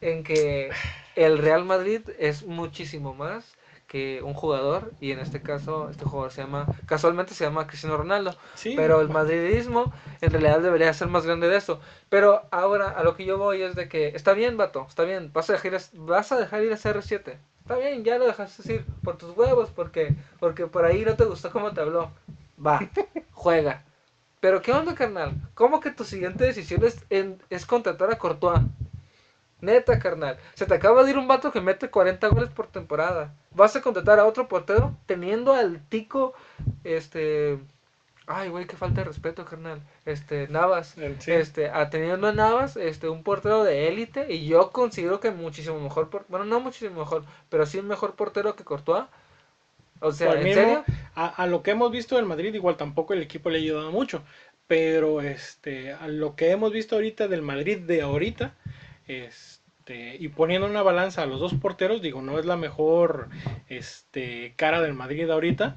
en que el Real Madrid es muchísimo más que un jugador, y en este caso, este jugador se llama, casualmente se llama Cristiano Ronaldo, Sí, pero el madridismo en realidad debería ser más grande de eso. Pero ahora a lo que yo voy es de que está bien, vato, está bien, vas a dejar, vas a dejar ir a CR7. Está bien, ya lo dejaste decir por tus huevos, porque, porque por ahí no te gustó cómo te habló. Va, juega. Pero ¿qué onda, carnal? ¿Cómo que tu siguiente decisión es, en- es contratar a Courtois? Neta, carnal. Se te acaba de ir un vato que mete 40 goles por temporada. Vas a contratar a otro portero teniendo al tico, este... Ay, güey, qué falta de respeto, carnal. Este, Navas. Eh, sí. Este, a teniendo a Navas, este, un portero de élite. Y yo considero que muchísimo mejor, por- bueno, no muchísimo mejor, pero sí un mejor portero que Courtois. O sea, ¿en mismo, serio? A, a lo que hemos visto del Madrid, igual tampoco el equipo le ha ayudado mucho. Pero este, a lo que hemos visto ahorita del Madrid de ahorita, este, y poniendo una balanza a los dos porteros, digo, no es la mejor este, cara del Madrid ahorita,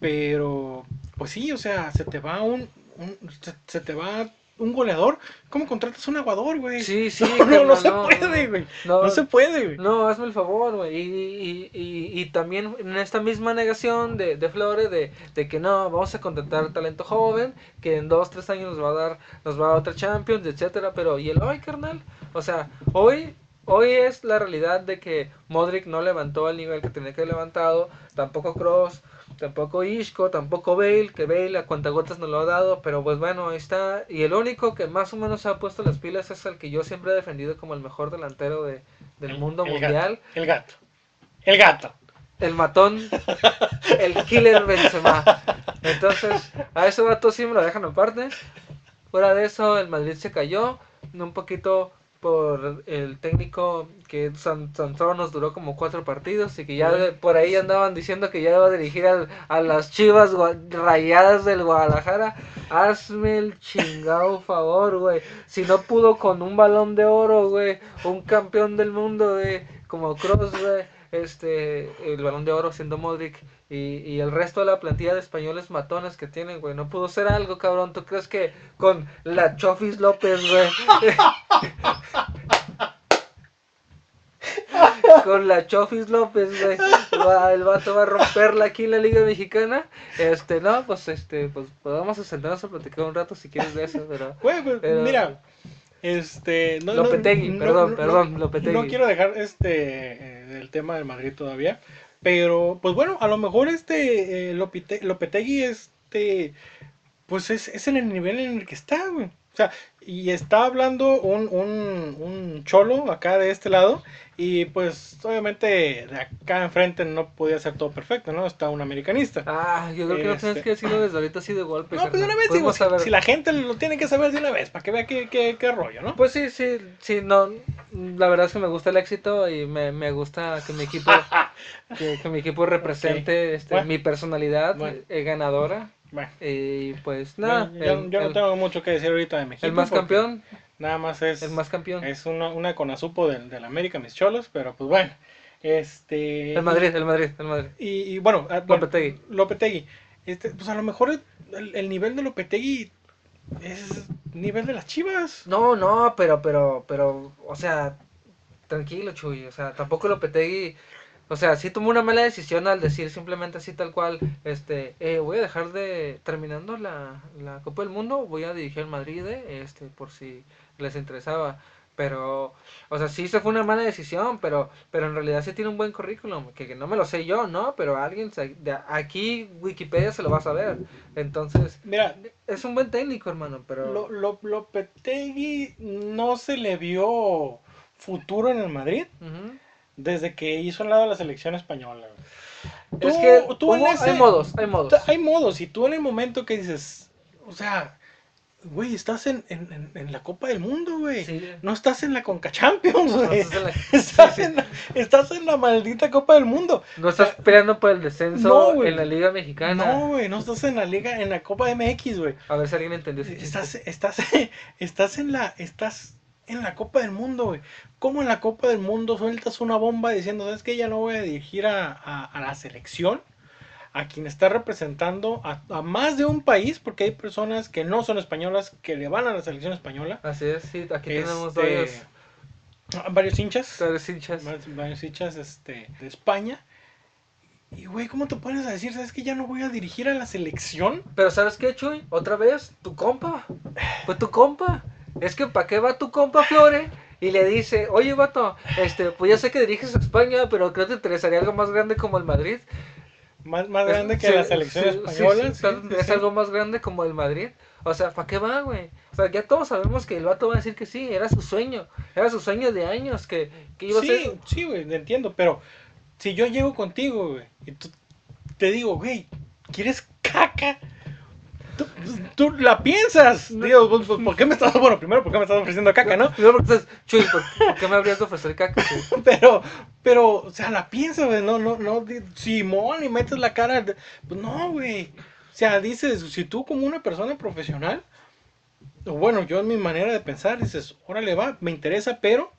pero pues sí, o sea, se te va un, un- se, se te va un goleador. ¿Cómo contratas un aguador, güey? Sí, sí, no, no, se puede, güey. No, No se puede, güey. No, hazme el favor, güey. Y, y, y, y también en esta misma negación de, de Flores de, de que no, vamos a contratar talento joven, que en dos, tres años nos va a dar, nos va a dar otra Champions, etcétera. Pero, ¿y el hoy, carnal? O sea, hoy, hoy es la realidad de que Modric no levantó al nivel que tenía que haber levantado, tampoco Cross, tampoco Isco, tampoco Bale, que Bale a cuentagotas nos lo ha dado, pero pues bueno, ahí está. Y el único que más o menos se ha puesto las pilas es el que yo siempre he defendido como el mejor delantero de, del El- mundo el mundial. Gato, el gato. El gato. El matón, el killer Benzema. Entonces, a ese vato sí me lo dejan aparte. Fuera de eso, el Madrid se cayó. Un poquito por el técnico que San, tan solo nos duró como cuatro partidos y que ya por ahí andaban diciendo que ya iba a dirigir al- a las chivas rayadas del Guadalajara. Hazme el chingado favor, güey. Si no pudo con un balón de oro, güey, un campeón del mundo, güey, como Cross, güey, este, el balón de oro siendo Modric y, y el resto de la plantilla de españoles matones que tienen, güey, no pudo ser algo, cabrón. ¿Tú crees que con la Chofis López, güey? con la Chofis López, güey. va- el vato va a romperla aquí en la Liga Mexicana. Este, no, pues este, pues, vamos a sentarnos a platicar un rato si quieres de eso, pero. Güey, pues, pero- mira, este, no, Lopetegui, no- perdón, no- perdón, no- Lopetegui. No quiero dejar este eh, el tema del Madrid todavía, pero pues bueno, a lo mejor este eh, Lopetegui este pues es, es en el nivel en el que está, güey. O sea, y está hablando un, un, un cholo acá de este lado y pues obviamente de acá enfrente no podía ser todo perfecto, ¿no? Está un americanista. Ah, yo creo que no tienes Este- que decirlo desde ahorita así de golpe. No, pues de una vez digo, si, si la gente lo tiene que saber de una vez, para que vea qué, qué, qué rollo, ¿no? Pues sí, sí, sí, no, la verdad es que me gusta el éxito y me, me gusta que mi equipo, que, que mi equipo represente este, Bueno. mi personalidad Bueno. eh, ganadora Bueno, y pues nada, yo, yo- el, yo no el- tengo mucho que decir ahorita de México. el más campeón, Nada más es, el más campeón, es una, una conazupo del, del América, mis cholos, pero pues bueno. Este, el Madrid, el Madrid, el Madrid, Y, y bueno, ah, bueno, Lopetegui. Lopetegui. Este, pues a lo mejor el, el nivel de Lopetegui es nivel de las chivas. No, no, pero, pero, pero, o sea, tranquilo, Chuy, o sea, tampoco Lopetegui, o sea, sí tomó una mala decisión al decir simplemente así tal cual, este, eh, voy a dejar de, terminando la, la Copa del Mundo, voy a dirigir al Madrid, eh, este, por si les interesaba, pero, o sea, sí se fue una mala decisión, pero, pero en realidad sí tiene un buen currículum, que, que no me lo sé yo, ¿no? Pero alguien, se- de aquí Wikipedia se lo va a saber, entonces, Mira, es un buen técnico, hermano, pero... Lo, lo- Lopetegui no se le vio futuro en el Madrid Ujú. Desde que hizo al lado la selección española. güey. es Tú- que tú hubo- ese- hay modos, hay modos. Hay modos, y tú en el momento que dices, o sea, güey, estás en, en- en- la Copa del Mundo, güey. Sí. No estás en la Conca Champions, No güey. estás en la- Estás, sí, sí. en la, estás en la maldita Copa del Mundo. No estás peleando por el descenso No, en la Liga Mexicana. No, güey, no estás en la liga, en la Copa MX, güey. A ver si alguien entendió. Estás, estás, estás en la, estás en la Copa del Mundo, güey. ¿Cómo en la Copa del Mundo sueltas una bomba diciendo, sabes que ya no voy a dirigir a, a- a la selección? A quien está representando a, a más de un país, porque hay personas que no son españolas que le van a la selección española. Así es, sí, aquí tenemos Este, varios, varios hinchas. varios hinchas. varios, varios hinchas este, de España. Y, güey, ¿cómo te pones a decir, sabes que ya no voy a dirigir a la selección? Pero ¿sabes qué, Chuy? Otra vez, tu compa. Pues tu compa. Es que ¿para qué va tu compa Flore? Y le dice, oye, vato, este, pues ya sé que diriges a España, pero creo que te interesaría algo más grande como el Madrid. Más, más grande que Sí, la selección sí, española. sí, es algo más grande como el Madrid. O sea, ¿para qué va, güey? O sea, ya todos sabemos que el vato va a decir que sí, era su sueño. Era su sueño de años que, que iba a ser. sí, güey, entiendo, pero si yo llego contigo, güey, y tú te digo, güey, ¿quieres caca? Tú, tú la piensas. Digo, pues, pues, ¿por qué me estás, bueno, primero, ¿por qué me estás ofreciendo caca, no? Primero porque estás, Chuy, ¿por, qué me habrías de ofrecer caca? Pero, pero, o sea, la piensas, güey, no, no, no, Simón, y metes la cara, pues no, güey. O sea, dices, si tú como una persona profesional, o bueno, yo en mi manera de pensar, dices, órale, va, me interesa, pero,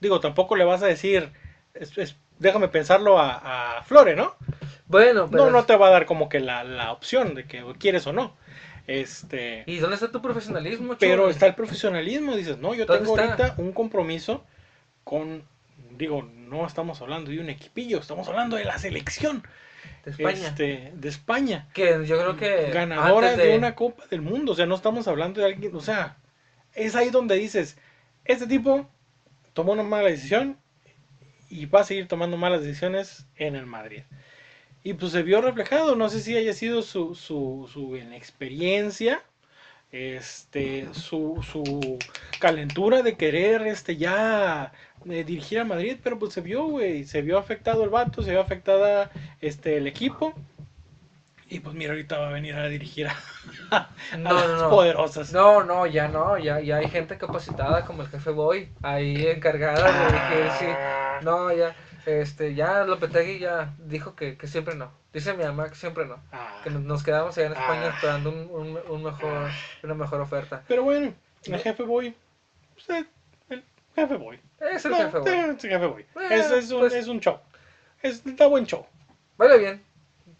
digo, tampoco le vas a decir, es- es- déjame pensarlo a, a Flore, ¿no? Bueno, pero. No, no te va a dar como que la, la opción de que quieres o no. Este, ¿Y dónde está tu profesionalismo, Chuy? pero está el profesionalismo, dices, no, yo ¿Dónde tengo está? ahorita un compromiso con, digo, no estamos hablando de un equipillo, estamos hablando de la selección de España. este, de España, Que yo creo que. ganadora de... una Copa del Mundo, o sea, no estamos hablando de alguien, o sea, es ahí donde dices, este tipo tomó una mala decisión y va a seguir tomando malas decisiones en el Madrid. Y pues se vio reflejado, no sé si haya sido su, su, su inexperiencia, este, su, su calentura de querer este, ya eh, dirigir a Madrid, pero pues se vio, güey, se vio afectado el vato, se vio afectada este, el equipo. Y pues mira, ahorita va a venir a dirigir a, a No, no, las no. poderosas. No, no, ya no, ya, ya hay gente capacitada como el jefe Boy, ahí encargada de dirigir, sí. No, ya, este, ya Lopetegui ya dijo que, que siempre no. Dice mi mamá que siempre no. Ah, Que nos- quedamos allá en España Ah. esperando un, un, un mejor, una mejor oferta. pero bueno, el jefe Boy, usted, el jefe Boy. Es el No, jefe Boy. es el jefe Boy. Bueno, es, es un, pues- es un show. Es, está buen show. Vale bien.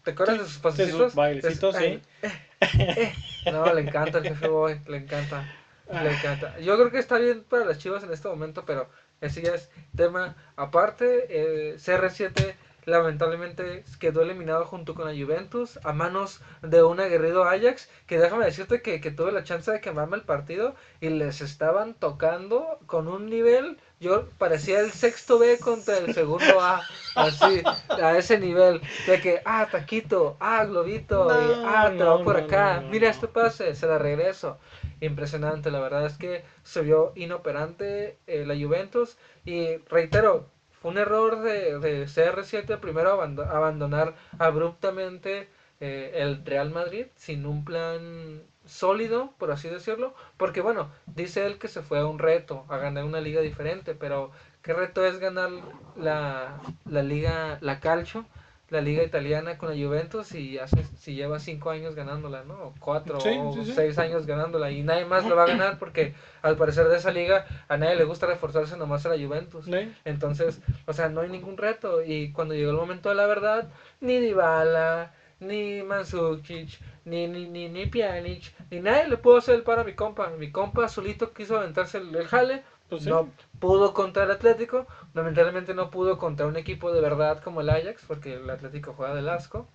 ¿Te acuerdas Sí, de sus de pasecitos? sus bailecitos, Es- sí. eh, eh, eh. No, le encanta el jefe Boy, le encanta. Ah. Le encanta. Yo creo que está bien para las chivas en este momento, pero ese ya es tema aparte. Eh, CR7 lamentablemente quedó eliminado junto con la Juventus a manos de un aguerrido Ajax que déjame decirte que, que tuve la chance de quemarme el partido y les estaban tocando con un nivel yo parecía el sexto B contra el segundo A así a ese nivel de que ah taquito ah globito y, ah te no, va por no, acá mira este pase se la regreso impresionante la verdad es que se vio inoperante eh, la Juventus y reitero fue un error de, de CR7 primero abando- abandonar abruptamente eh, el Real Madrid sin un plan sólido, por así decirlo, porque bueno, dice él que se fue a un reto, a ganar una liga diferente, pero ¿qué reto es ganar la, la liga, la Calcio, la liga italiana con la Juventus y hace, si lleva cinco años ganándola, ¿no? O cuatro Sí, o sí, sí. seis años ganándola y nadie más lo va a ganar porque al parecer de esa liga a nadie le gusta reforzarse nomás a la Juventus. Entonces, o sea, no hay ningún reto. Y cuando llegó el momento de la verdad, ni Dybala, ni Mandzukic, ni, ni, ni, ni Pjanic, ni nadie le pudo hacer el paro a mi compa. Mi compa solito quiso aventarse el, el jale. Pues sí. No pudo contra el Atlético. Lamentablemente no pudo contra un equipo de verdad como el Ajax, porque el Atlético juega del asco.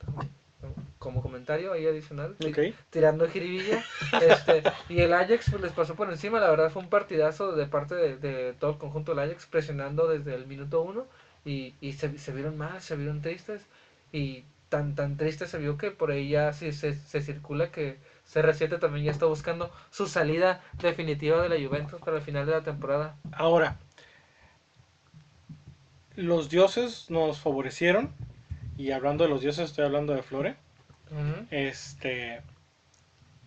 Como comentario ahí adicional. ti- Ok. tirando jiribilla. Este, y el Ajax pues, les pasó por encima. La verdad fue un partidazo de parte de, de todo el conjunto del Ajax, presionando desde el minuto uno. Y, y se, se vieron mal, se vieron tristes. Y tan, tan triste se vio que por ahí ya sí se, se circula que CR7 también ya está buscando su salida definitiva de la Juventus para el final de la temporada. Ahora, los dioses nos favorecieron Y hablando de los dioses, estoy hablando de Flore. Este.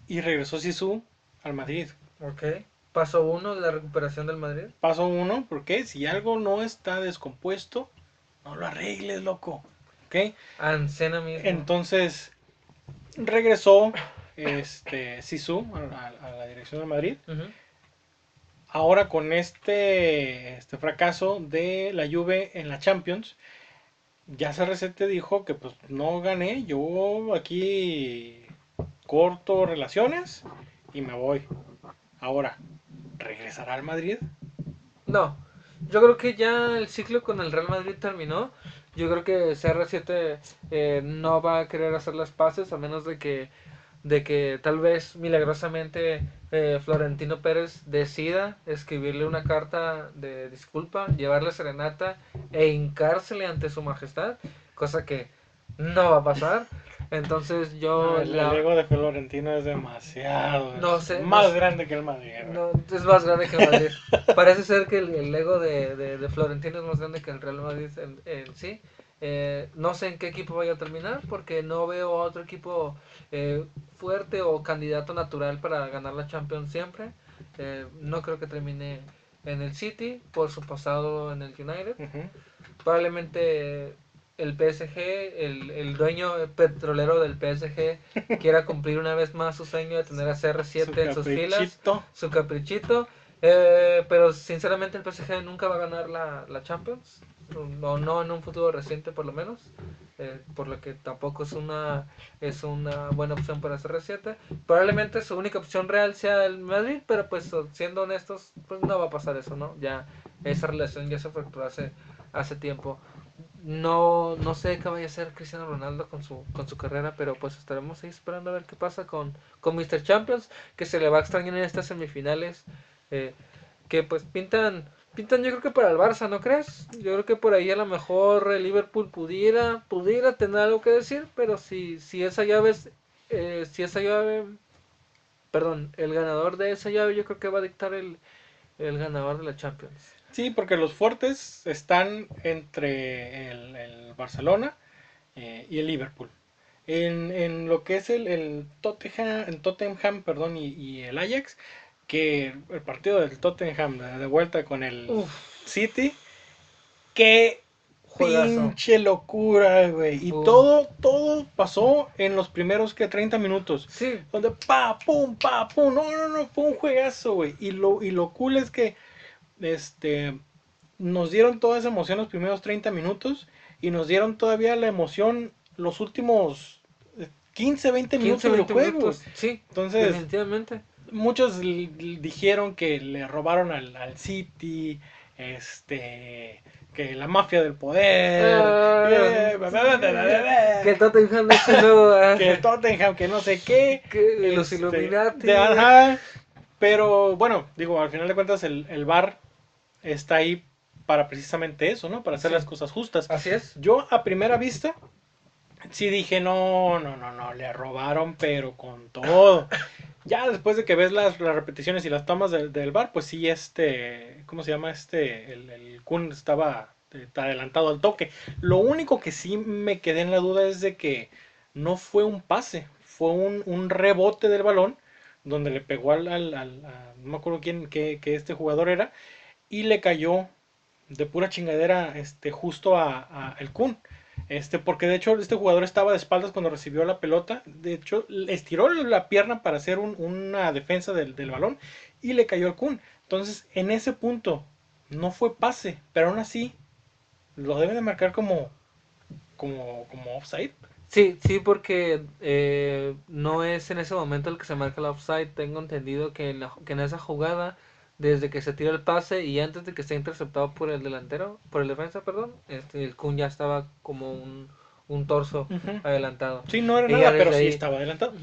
Y regresó Sisu al Madrid. Ok. Paso uno de la recuperación del Madrid. Paso uno, porque si algo no está descompuesto, no lo arregles, loco. ¿Ok? Ancena mismo. Entonces, regresó este Sisu a, a- la dirección del Madrid. Ahora con este, este fracaso de la Juve en la Champions, ya CR7 dijo que pues no gané, yo aquí corto relaciones y me voy. Ahora, ¿regresará al Madrid? No, yo creo que ya el ciclo con el Real Madrid terminó. Yo creo que CR7 eh, no va a querer hacer las paces a menos de que, de que tal vez milagrosamente eh, Florentino Pérez decida escribirle una carta de disculpa, llevarle serenata e hincársele ante su majestad, cosa que no va a pasar. Entonces yo... No, el, la- ego de Florentino es demasiado. No sé, Más no grande que el Madrid. No, es más grande que el Madrid. Parece ser que el, el ego de, de, de Florentino es más grande que el Real Madrid en, en sí. Eh, no sé en qué equipo vaya a terminar porque no veo a otro equipo eh, fuerte o candidato natural para ganar la Champions siempre. Eh, no creo que termine en el City por su pasado en el United. Probablemente el PSG, el, el dueño petrolero del PSG, quiera cumplir una vez más su sueño de tener a CR7 en Su sus filas su caprichito. eh, pero sinceramente el PSG nunca va a ganar la, la Champions. O no en un futuro reciente por lo menos. eh, por lo que tampoco es una es una buena opción para CR7. Probablemente su única opción real sea el Madrid, pero pues siendo honestos, pues no va a pasar eso, ¿no? Ya esa relación ya se fracturó hace, hace tiempo. No, no sé qué vaya a hacer Cristiano Ronaldo con su, con su carrera, pero pues estaremos ahí esperando a ver qué pasa con, con Mr. Champions, que se le va a extrañar en estas semifinales, eh, que pues pintan, pintan yo creo que para el Barça, ¿no crees? Yo creo que por ahí a lo mejor el Liverpool pudiera, pudiera tener algo que decir, pero si, si esa llave es, eh, si esa llave, perdón, el ganador de esa llave yo creo que va a dictar el, el ganador de la Champions. Sí, porque los fuertes están entre el, el Barcelona eh, y el Liverpool. En, en lo que es el, el Tottenham, el Tottenham perdón, y, y el Ajax, que el partido del Tottenham de, vuelta con el Uf, City, qué juegazo. pinche locura, güey. Y todo, todo pasó en los primeros que 30 minutos. Sí, Donde pa, pum, pa, pum. No, no, no, fue un juegazo, güey. Y lo, y lo cool es que este, nos dieron toda esa emoción los primeros 30 minutos y nos dieron todavía la emoción los últimos eh, 15, 20 minutos 15, del 20 juego. minutos. Sí, Entonces, definitivamente. Muchos dijeron que le robaron al, al City, este, que la mafia del poder, Ah, eh, bla, bla, bla, Que Tottenham es el nuevo, ah, que el Tottenham, que no sé qué. que los este, Illuminati. de- ajá. Pero bueno, digo, al final de cuentas el, el VAR está ahí para precisamente eso, ¿no? Para hacer Sí. las cosas justas. Así es. Yo a primera vista sí dije, no, no, no, no, le robaron, pero con todo. Ya después de que ves las, las repeticiones y las tomas del, del bar, pues sí, este, ¿cómo se llama este? El, el Kun estaba eh, adelantado al toque. Lo único que sí me quedé en la duda es de que no fue un pase, fue un, un rebote del balón donde le pegó al, al, al- a- no me acuerdo quién, que, que este jugador era, y le cayó de pura chingadera este, justo a, a el Kun. Este, porque de hecho este jugador estaba de espaldas cuando recibió la pelota. De hecho, estiró la pierna para hacer un- una defensa del, del balón y le cayó al Kun. Entonces, en ese punto, no fue pase, pero aún así lo deben de marcar como, como, como offside. Sí, sí, porque eh, no es en ese momento el que se marca la offside. Tengo entendido que en, la- que en esa jugada, desde que se tira el pase y antes de que sea interceptado por el delantero, por el defensa, perdón, este, el Kun ya estaba como un, un torso adelantado. Sí, no era Y nada, pero sí estaba adelantado.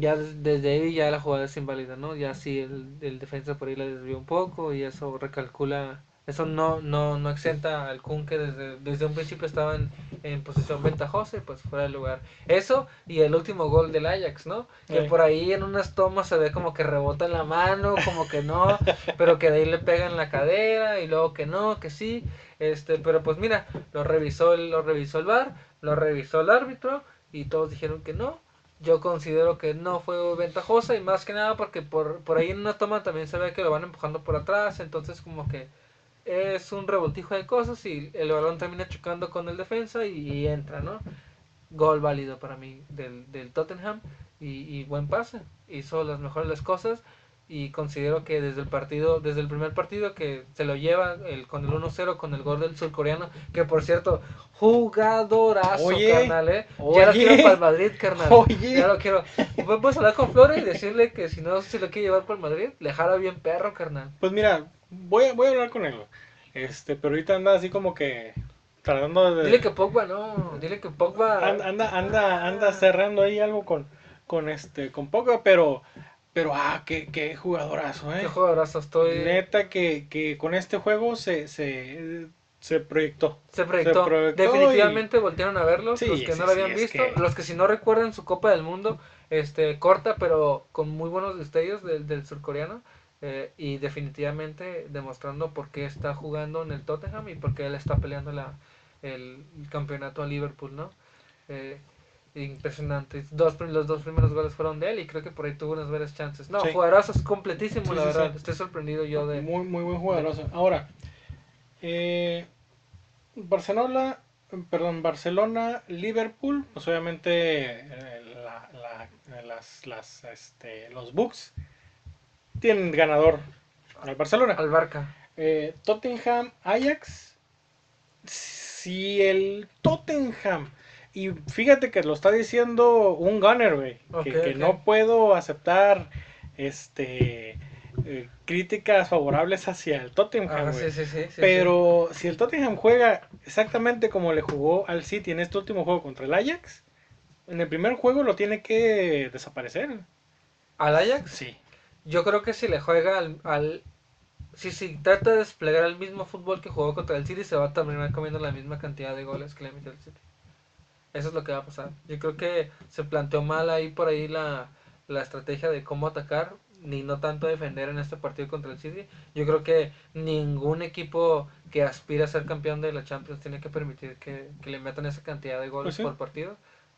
Ya des- desde ahí ya la jugada es inválida, ¿no? Ya si el, el defensa por ahí la desvió un poco y eso recalcula Eso no, no, no exenta al Kun que desde, desde un principio estaba en, en posición ventajosa y pues fuera de lugar. Eso y el último gol del Ajax, ¿no? Que Sí. por ahí en unas tomas se ve como que rebota en la mano, como que no, pero que de ahí le pega en la cadera y luego que no, que sí. Este, pero pues mira, lo revisó el, lo revisó el VAR, lo revisó el árbitro y todos dijeron que no. Yo considero que no fue ventajosa y más que nada porque por, por ahí en una toma también se ve que lo van empujando por atrás, entonces como que es un revoltijo de cosas y el balón termina chocando con el defensa y, y entra, ¿no? Gol válido para mí del, del Tottenham y, y buen pase. Hizo las mejores las cosas y considero que desde el partido, desde el primer partido que se lo lleva el, con el 1-0 con el gol del surcoreano, que por cierto, jugadorazo, Oye, carnal, ¿eh? Ya lo oye. quiero para el Madrid, carnal. Oye. Ya lo quiero. Puedes hablar con Flores y decirle que si no se lo quiere llevar para el Madrid, le jala bien perro, carnal. Pues mira, voy a, voy a hablar con él. Este, pero ahorita anda así como que tratando de Dile que Pogba no, dile que Pogba anda anda anda, anda cerrando ahí algo con con este con Pogba, pero pero ah, qué, qué jugadorazo, eh. qué jugadorazo estoy. Neta que, que con este juego se se se proyectó. Se proyectó. Se proyectó Definitivamente voltearon a verlos, Sí, los que sí, no lo habían visto, que- los que si no recuerdan su Copa del Mundo, este corta pero con muy buenos destellos del, del surcoreano eh, y definitivamente demostrando por qué está jugando en el Tottenham y por qué él está peleando la, el, el campeonato a Liverpool, ¿no? Eh, impresionante. Dos, los dos primeros goles fueron de él y creo que por ahí tuvo unas varias chances. No, Sí. jugadorazo es completísimo, Sí, la sí, verdad. Estoy sorprendido yo de... Muy, muy buen jugadorazo. Ahora, eh, Barcelona, perdón, Barcelona, Liverpool, pues obviamente eh, la- la- las, las, este, los Bucks tienen ganador al Barcelona. Al Barca. Eh, Tottenham, Ajax, si el Tottenham, y fíjate que lo está diciendo un gunner, güey, que, no puedo aceptar este eh, críticas favorables hacia el Tottenham, Ah, güey. sí, sí, sí, sí, Pero si el Tottenham juega exactamente como le jugó al City en este último juego contra el Ajax, en el primer juego lo tiene que desaparecer. ¿Al Ajax? Sí. Yo creo que si le juega al, al si, si trata de desplegar el mismo fútbol que jugó contra el City, se va a terminar comiendo la misma cantidad de goles que le metió el City. Eso es lo que va a pasar. Yo creo que se planteó mal ahí por ahí la, la estrategia de cómo atacar, ni no tanto defender en este partido contra el City. Yo creo que ningún equipo que aspira a ser campeón de la Champions tiene que permitir que, que le metan esa cantidad de goles Pues sí. por partido.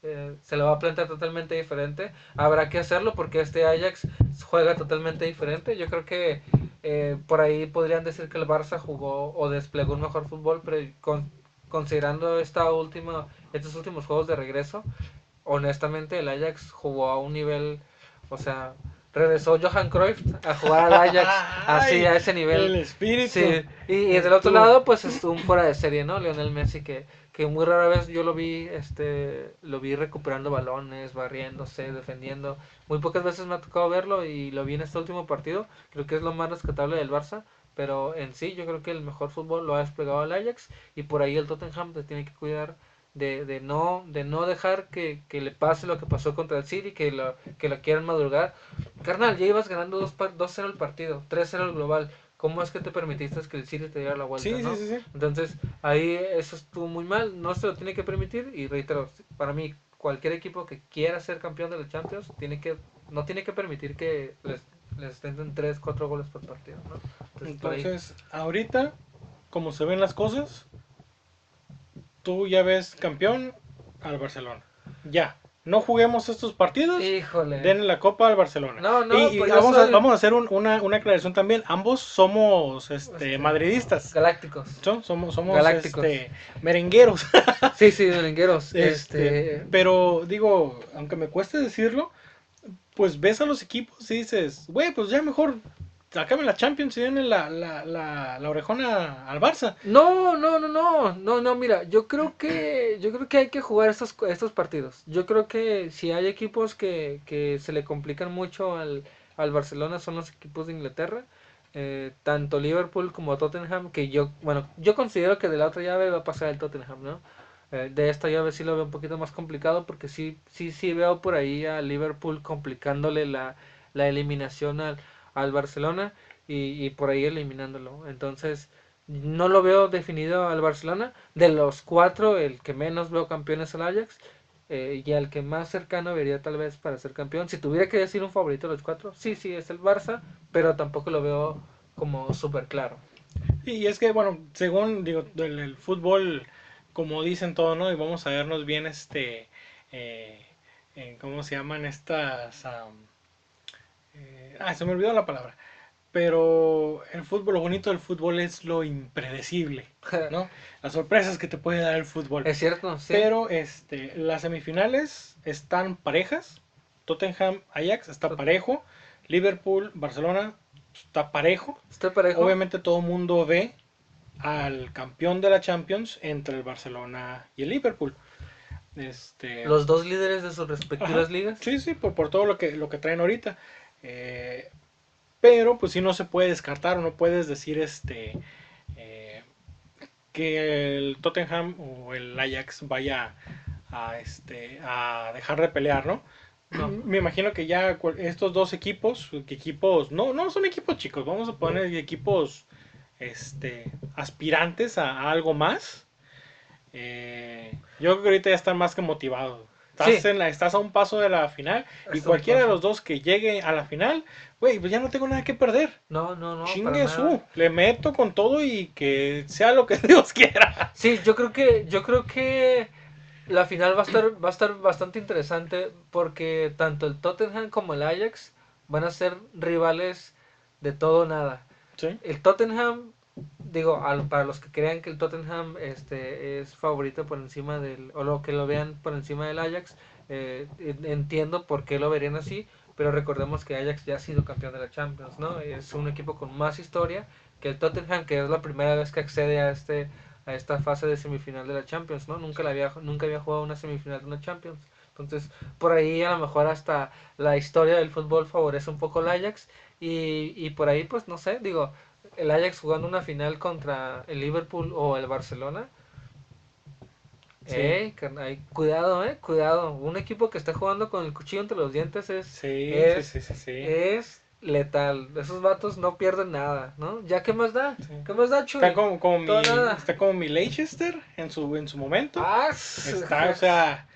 Eh, se lo va a plantear totalmente diferente. Habrá que hacerlo porque este Ajax juega totalmente diferente. Yo creo que eh, por ahí podrían decir que el Barça jugó o desplegó un mejor fútbol, pero con- considerando esta última, estos últimos juegos de regreso, honestamente el Ajax jugó a un nivel, o sea, regresó Johan Cruyff a jugar al Ajax así a ese nivel. El espíritu. Sí, y, y del otro lado, pues estuvo un fuera de serie, ¿no? Lionel Messi, que, que muy rara vez yo lo vi, este, lo vi recuperando balones, barriéndose, defendiendo. Muy pocas veces me ha tocado verlo y lo vi en este último partido. Creo que es lo más rescatable del Barça, pero en sí yo creo que el mejor fútbol lo ha desplegado el Ajax y por ahí el Tottenham se tiene que cuidar de, de no de no dejar que, que le pase lo que pasó contra el City, que lo, que lo quieran madrugar. Carnal, ya ibas ganando 2 par- 2-0 el partido, 3-0 el global. ¿Cómo es que te permitiste que el City te diera la vuelta? Sí, ¿no? sí, sí, sí. Entonces, ahí eso estuvo muy mal, no se lo tiene que permitir y reitero, para mí cualquier equipo que quiera ser campeón de la Champions tiene que no tiene que permitir que les les estén 3, 4 goles por partido, ¿no? Entonces, por ahí- Entonces, ahorita, como se ven las cosas, tú ya ves campeón al Barcelona. Ya. No juguemos estos partidos. híjole. Denle la copa al Barcelona. No, no, y, y pues vamos, a, vamos a hacer un- una, una aclaración también. Ambos somos este, Este, madridistas. Galácticos. ¿no? Somos, somos Galácticos. este, merengueros. Sí, sí, merengueros. Este, Este, pero digo, aunque me cueste decirlo, pues ves a los equipos y dices, güey, pues ya mejor sacame la Champions y denle la, la, la, la orejona al Barça. No, no, no, no, no, no, mira, yo creo que, yo creo que hay que jugar estos, estos partidos. Yo creo que si hay equipos que, que se le complican mucho al, al Barcelona son los equipos de Inglaterra, eh, tanto Liverpool como Tottenham, que yo, bueno, yo considero que de la otra llave va a pasar el Tottenham, ¿no? Eh, de esta llave sí lo veo un poquito más complicado porque sí, sí, sí veo por ahí a Liverpool complicándole la, la eliminación al, al Barcelona y, por ahí eliminándolo. Entonces, No lo veo definido al Barcelona. De los cuatro, el que menos veo campeón es el Ajax. eh, y al que más cercano vería tal vez para ser campeón. Si tuviera que decir un favorito de los cuatro, sí, sí, es el Barça, pero tampoco lo veo como súper claro. Y es que, bueno, según digo, el, fútbol, como dicen todo, ¿no? Y vamos a vernos bien, este, eh, en- ¿cómo se llaman estas? am, eh, ah, se me olvidó la palabra. Pero el fútbol, lo bonito del fútbol es lo impredecible, ¿no? Las sorpresas que te puede dar el fútbol. Es cierto, sí. Pero este, las semifinales están parejas. Tottenham, Ajax está parejo. Liverpool, Barcelona está parejo. Está parejo. Obviamente todo el mundo ve al campeón de la Champions entre el Barcelona y el Liverpool. Este, Los dos líderes de sus respectivas Ajá. ligas. Sí, sí, por, por todo lo que, lo que traen ahorita. Eh, pero pues sí no se puede descartar o no puedes decir este eh, que el Tottenham o el Ajax vaya a este a dejar de pelear, ¿no? No. Me imagino que ya estos dos equipos, equipos, no, no son equipos chicos, vamos a poner equipos este aspirantes a, a algo más. Eh, yo creo que ahorita ya están más que motivados. Estás, Sí. en la, estás a un paso de la final y cualquiera de los dos que llegue a la final, güey, pues ya no tengo nada que perder. No, no, no. Chingue su, le meto con todo y que sea lo que Dios quiera. Sí, yo creo que, yo creo que la final va a estar, va a estar bastante interesante porque tanto el Tottenham como el Ajax van a ser rivales de todo o nada. Sí. El Tottenham, digo, al- para los que crean que el Tottenham este, es favorito por encima del, o lo que lo vean por encima del Ajax, eh, en- entiendo por qué lo verían así, pero recordemos que Ajax ya ha sido campeón de la Champions, ¿no? Es un equipo con más historia que el Tottenham, que es la primera vez que accede a este a esta fase de semifinal de la Champions, ¿no? Nunca la había nunca había jugado una semifinal de una Champions. Entonces, por ahí a lo mejor hasta la historia del fútbol favorece un poco al Ajax y, y por ahí pues no sé, digo, el Ajax jugando una final contra el Liverpool o el Barcelona. Sí. Carnal, cuidado, eh, cuidado. Un equipo que está jugando con el cuchillo entre los dientes es, Sí, Es- sí, sí, es letal. Esos vatos no pierden nada, ¿no? ¿Ya qué más da? ¿Qué más da, Chuy? Está como, como mi, Todo nada. está como mi Leicester en su, en su momento. Ah, Está, o sea,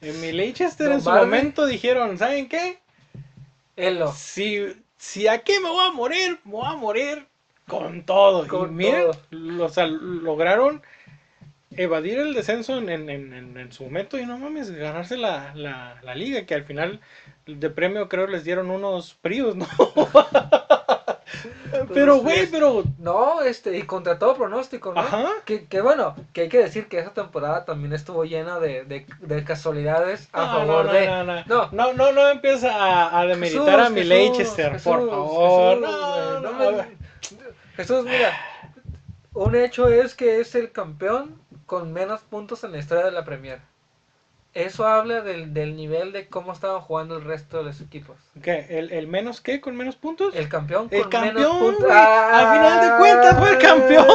en mi Leicester Don en su Barney. momento dijeron, ¿saben qué? Elo. Si, si aquí me voy a morir, me voy a morir con todo. Con y miren, todo. lo- o sea, lograron evadir el descenso en, en, en, en- en su momento y no mames, ganarse la, la, la liga, que al final de premio creo les dieron unos fríos, ¿no? pero, güey, pero... No, este, y contra todo pronóstico, ¿no? Ajá. Que, que bueno, que hay que decir que esa temporada también estuvo llena de, de, de casualidades a No, favor no, de. no, no, No. no, empieza a, a demeritar Jesús, a mi Leicester, por favor. Jesús, no, no, no me- Jesús, mira, un hecho es que es el campeón con menos puntos en la historia de la Premier. Eso habla del, del nivel de cómo estaban jugando el resto de los equipos. ¿Qué? ¿El, el menos qué? ¿Con menos puntos? El campeón con El menos campeón, puntos. güey. Al final de cuentas fue el campeón,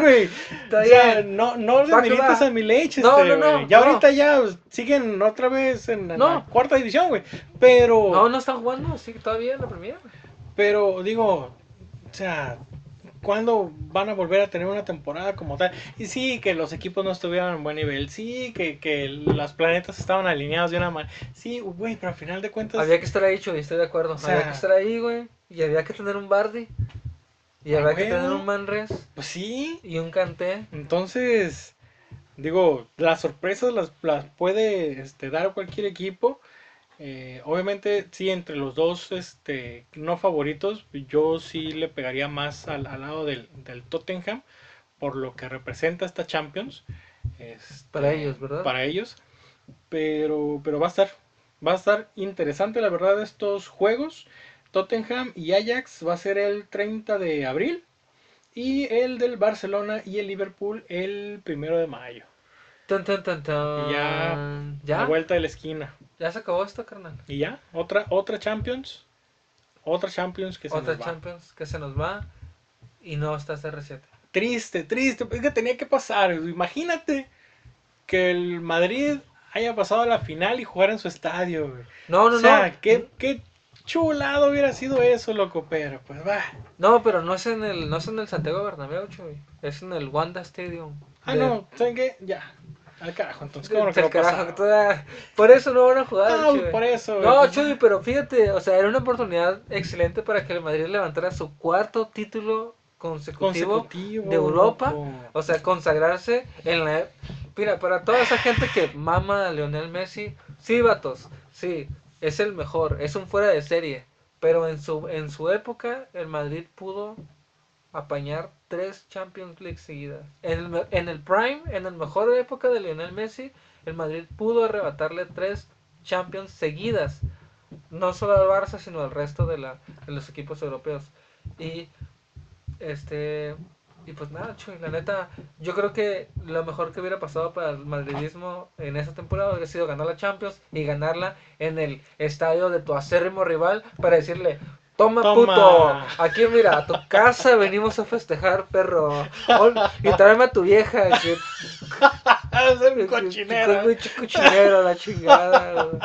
güey. Está O sea, no, no va. a mi Leicester, No, no, no, güey. Ya no. ahorita ya siguen otra vez en, en No. la cuarta división, güey. Pero, No, no están jugando, sí, todavía en la Premier. pero digo, o sea, ¿cuándo van a volver a tener una temporada como tal? Y sí, que los equipos no estuvieron en buen nivel. Sí, que, que los planetas estaban alineados de una manera. Sí, güey, pero al final de cuentas... Había que estar ahí, Chuy, estoy de acuerdo. O sea- había que estar ahí, güey. Y había que tener un Bardi. Y había que tener un Manres. Pues sí, Y un Canté. Entonces, digo, las sorpresas las, las puede este, dar cualquier equipo. Eh, obviamente, sí, entre los dos este, no favoritos, yo sí le pegaría más al, al lado del, del Tottenham por lo que representa esta Champions. Este, Para ellos, ¿verdad? Para ellos. Pero, pero va a estar, va a estar interesante, la verdad, estos juegos. Tottenham y Ajax va a ser el 30 de abril. Y el del Barcelona y el Liverpool el primero de mayo. Tan, tan, tan, tan. Y ya, ¿Ya? La vuelta de la esquina. ¿Ya se acabó esto, carnal? Y ya, otra, otra Champions. Otra Champions que se Otra nos va. Champions que se nos va. Y no está CR7. Triste, triste. Es que tenía que pasar. Imagínate que el Madrid haya pasado a la final y jugara en su estadio. güey. No, no, o sea, no. qué, qué chulado hubiera sido eso, loco, pero pues va. No, pero no es en el, no es en el Santiago Bernabéu, Chuy. Es en el Wanda Stadium. Ah, De- no, ¿saben qué? Ya. Al carajo, entonces, ¿cómo no que carajo, toda- Por eso no van a jugar, Ah, Chuy. por eso. No. Chuy, pero fíjate, o sea, era una oportunidad excelente para que el Madrid levantara su cuarto título consecutivo, Consecutivo, de Europa. loco. O sea, consagrarse en la... Mira, para toda esa gente que mama a Lionel Messi, sí, vatos, sí, es el mejor, es un fuera de serie. Pero en su, en su época, el Madrid pudo apañar tres Champions League seguidas. En el, en el prime, en la mejor época de Lionel Messi, el Madrid pudo arrebatarle tres Champions seguidas. No solo al Barça, sino al resto de, la, de los equipos europeos. Y este y pues nada, Chuy, la neta, yo creo que lo mejor que hubiera pasado para el madridismo en esa temporada hubiera sido ganar la Champions y ganarla en el estadio de tu acérrimo rival para decirle, toma, Toma. puto, aquí mira, a tu casa venimos a festejar, perro, y tráeme a tu vieja, que, es el cochinero. que- cochinero, la chingada.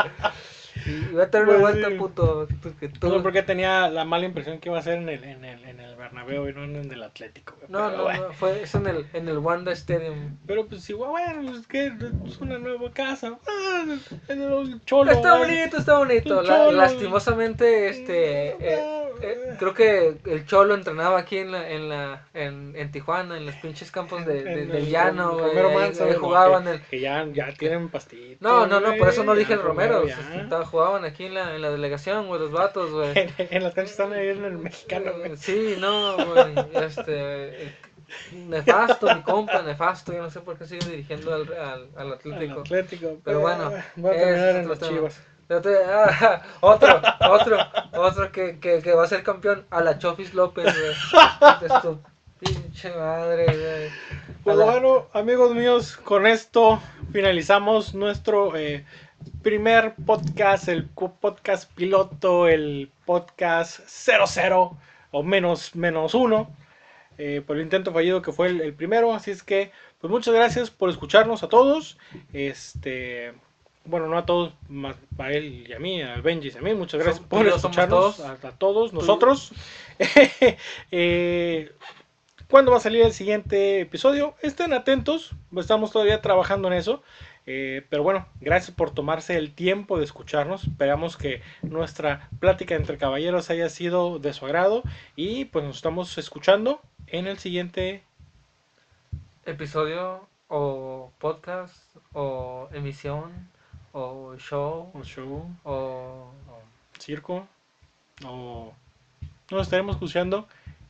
Y voy a traer una Pues vuelta, sí. puto, porque tú... No sé por qué tenía la mala impresión que iba a ser en el, en el, en el Bernabéu y no en el Atlético. güey. No, Pero no, bueno. no, fue, es en el, en el Wanda Stadium. Pero pues igual, bueno, es que es una nueva casa. Ah, en el cholo. Está bonito, está bonito. La- lastimosamente, este, eh, eh, creo que el Cholo entrenaba aquí en la, en la, en, en Tijuana, en los pinches campos de, del el llano, güey, Romero Manso, ahí jugaban que, el, que ya, ya tienen pastito. no, no, no, por eso no dije el Romero, ya. estaba- jugaban aquí en la, en la delegación, güey, los vatos, güey. En, en las canchas están ahí en el mexicano, güey. Sí, no, güey, este, eh, nefasto, mi compa, nefasto, yo no sé por qué sigue dirigiendo al, al, al Al Atlético. Pero bueno, voy a terminar en los chivas. Otro, ah, otro, otro, otro que, que, que va a ser campeón a la Chofis López, güey. Pinche madre, güey. Pues la- bueno, amigos míos, con esto finalizamos nuestro eh, primer podcast, el podcast piloto, el podcast 00 o menos menos uno, eh, por el intento fallido que fue el, el primero. Así es que, pues muchas gracias por escucharnos a todos. Este, bueno, no a todos, más a él y a mí, al Benji y a mí. Muchas gracias Som- por escucharnos todos. a, a todos nosotros. Eh, ¿Cuándo va a salir el siguiente episodio? Estén atentos, estamos todavía trabajando en eso. Eh, pero bueno, gracias por tomarse el tiempo de escucharnos. Esperamos que nuestra plática entre caballeros haya sido de su agrado. Y pues nos estamos escuchando en el siguiente. Episodio o podcast o emisión o show show, o circo. O nos estaremos escuchando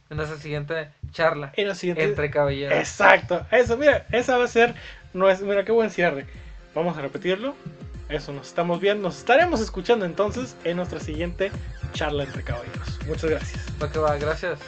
en nuestra siguiente charla en el siguiente. entre caballeros. Exacto, eso, mira, esa va a ser nuestra, mira qué buen cierre. Vamos a repetirlo. Eso, nos estamos viendo, nos estaremos escuchando entonces en nuestra siguiente charla entre caballeros. Muchas gracias. Va que va, gracias.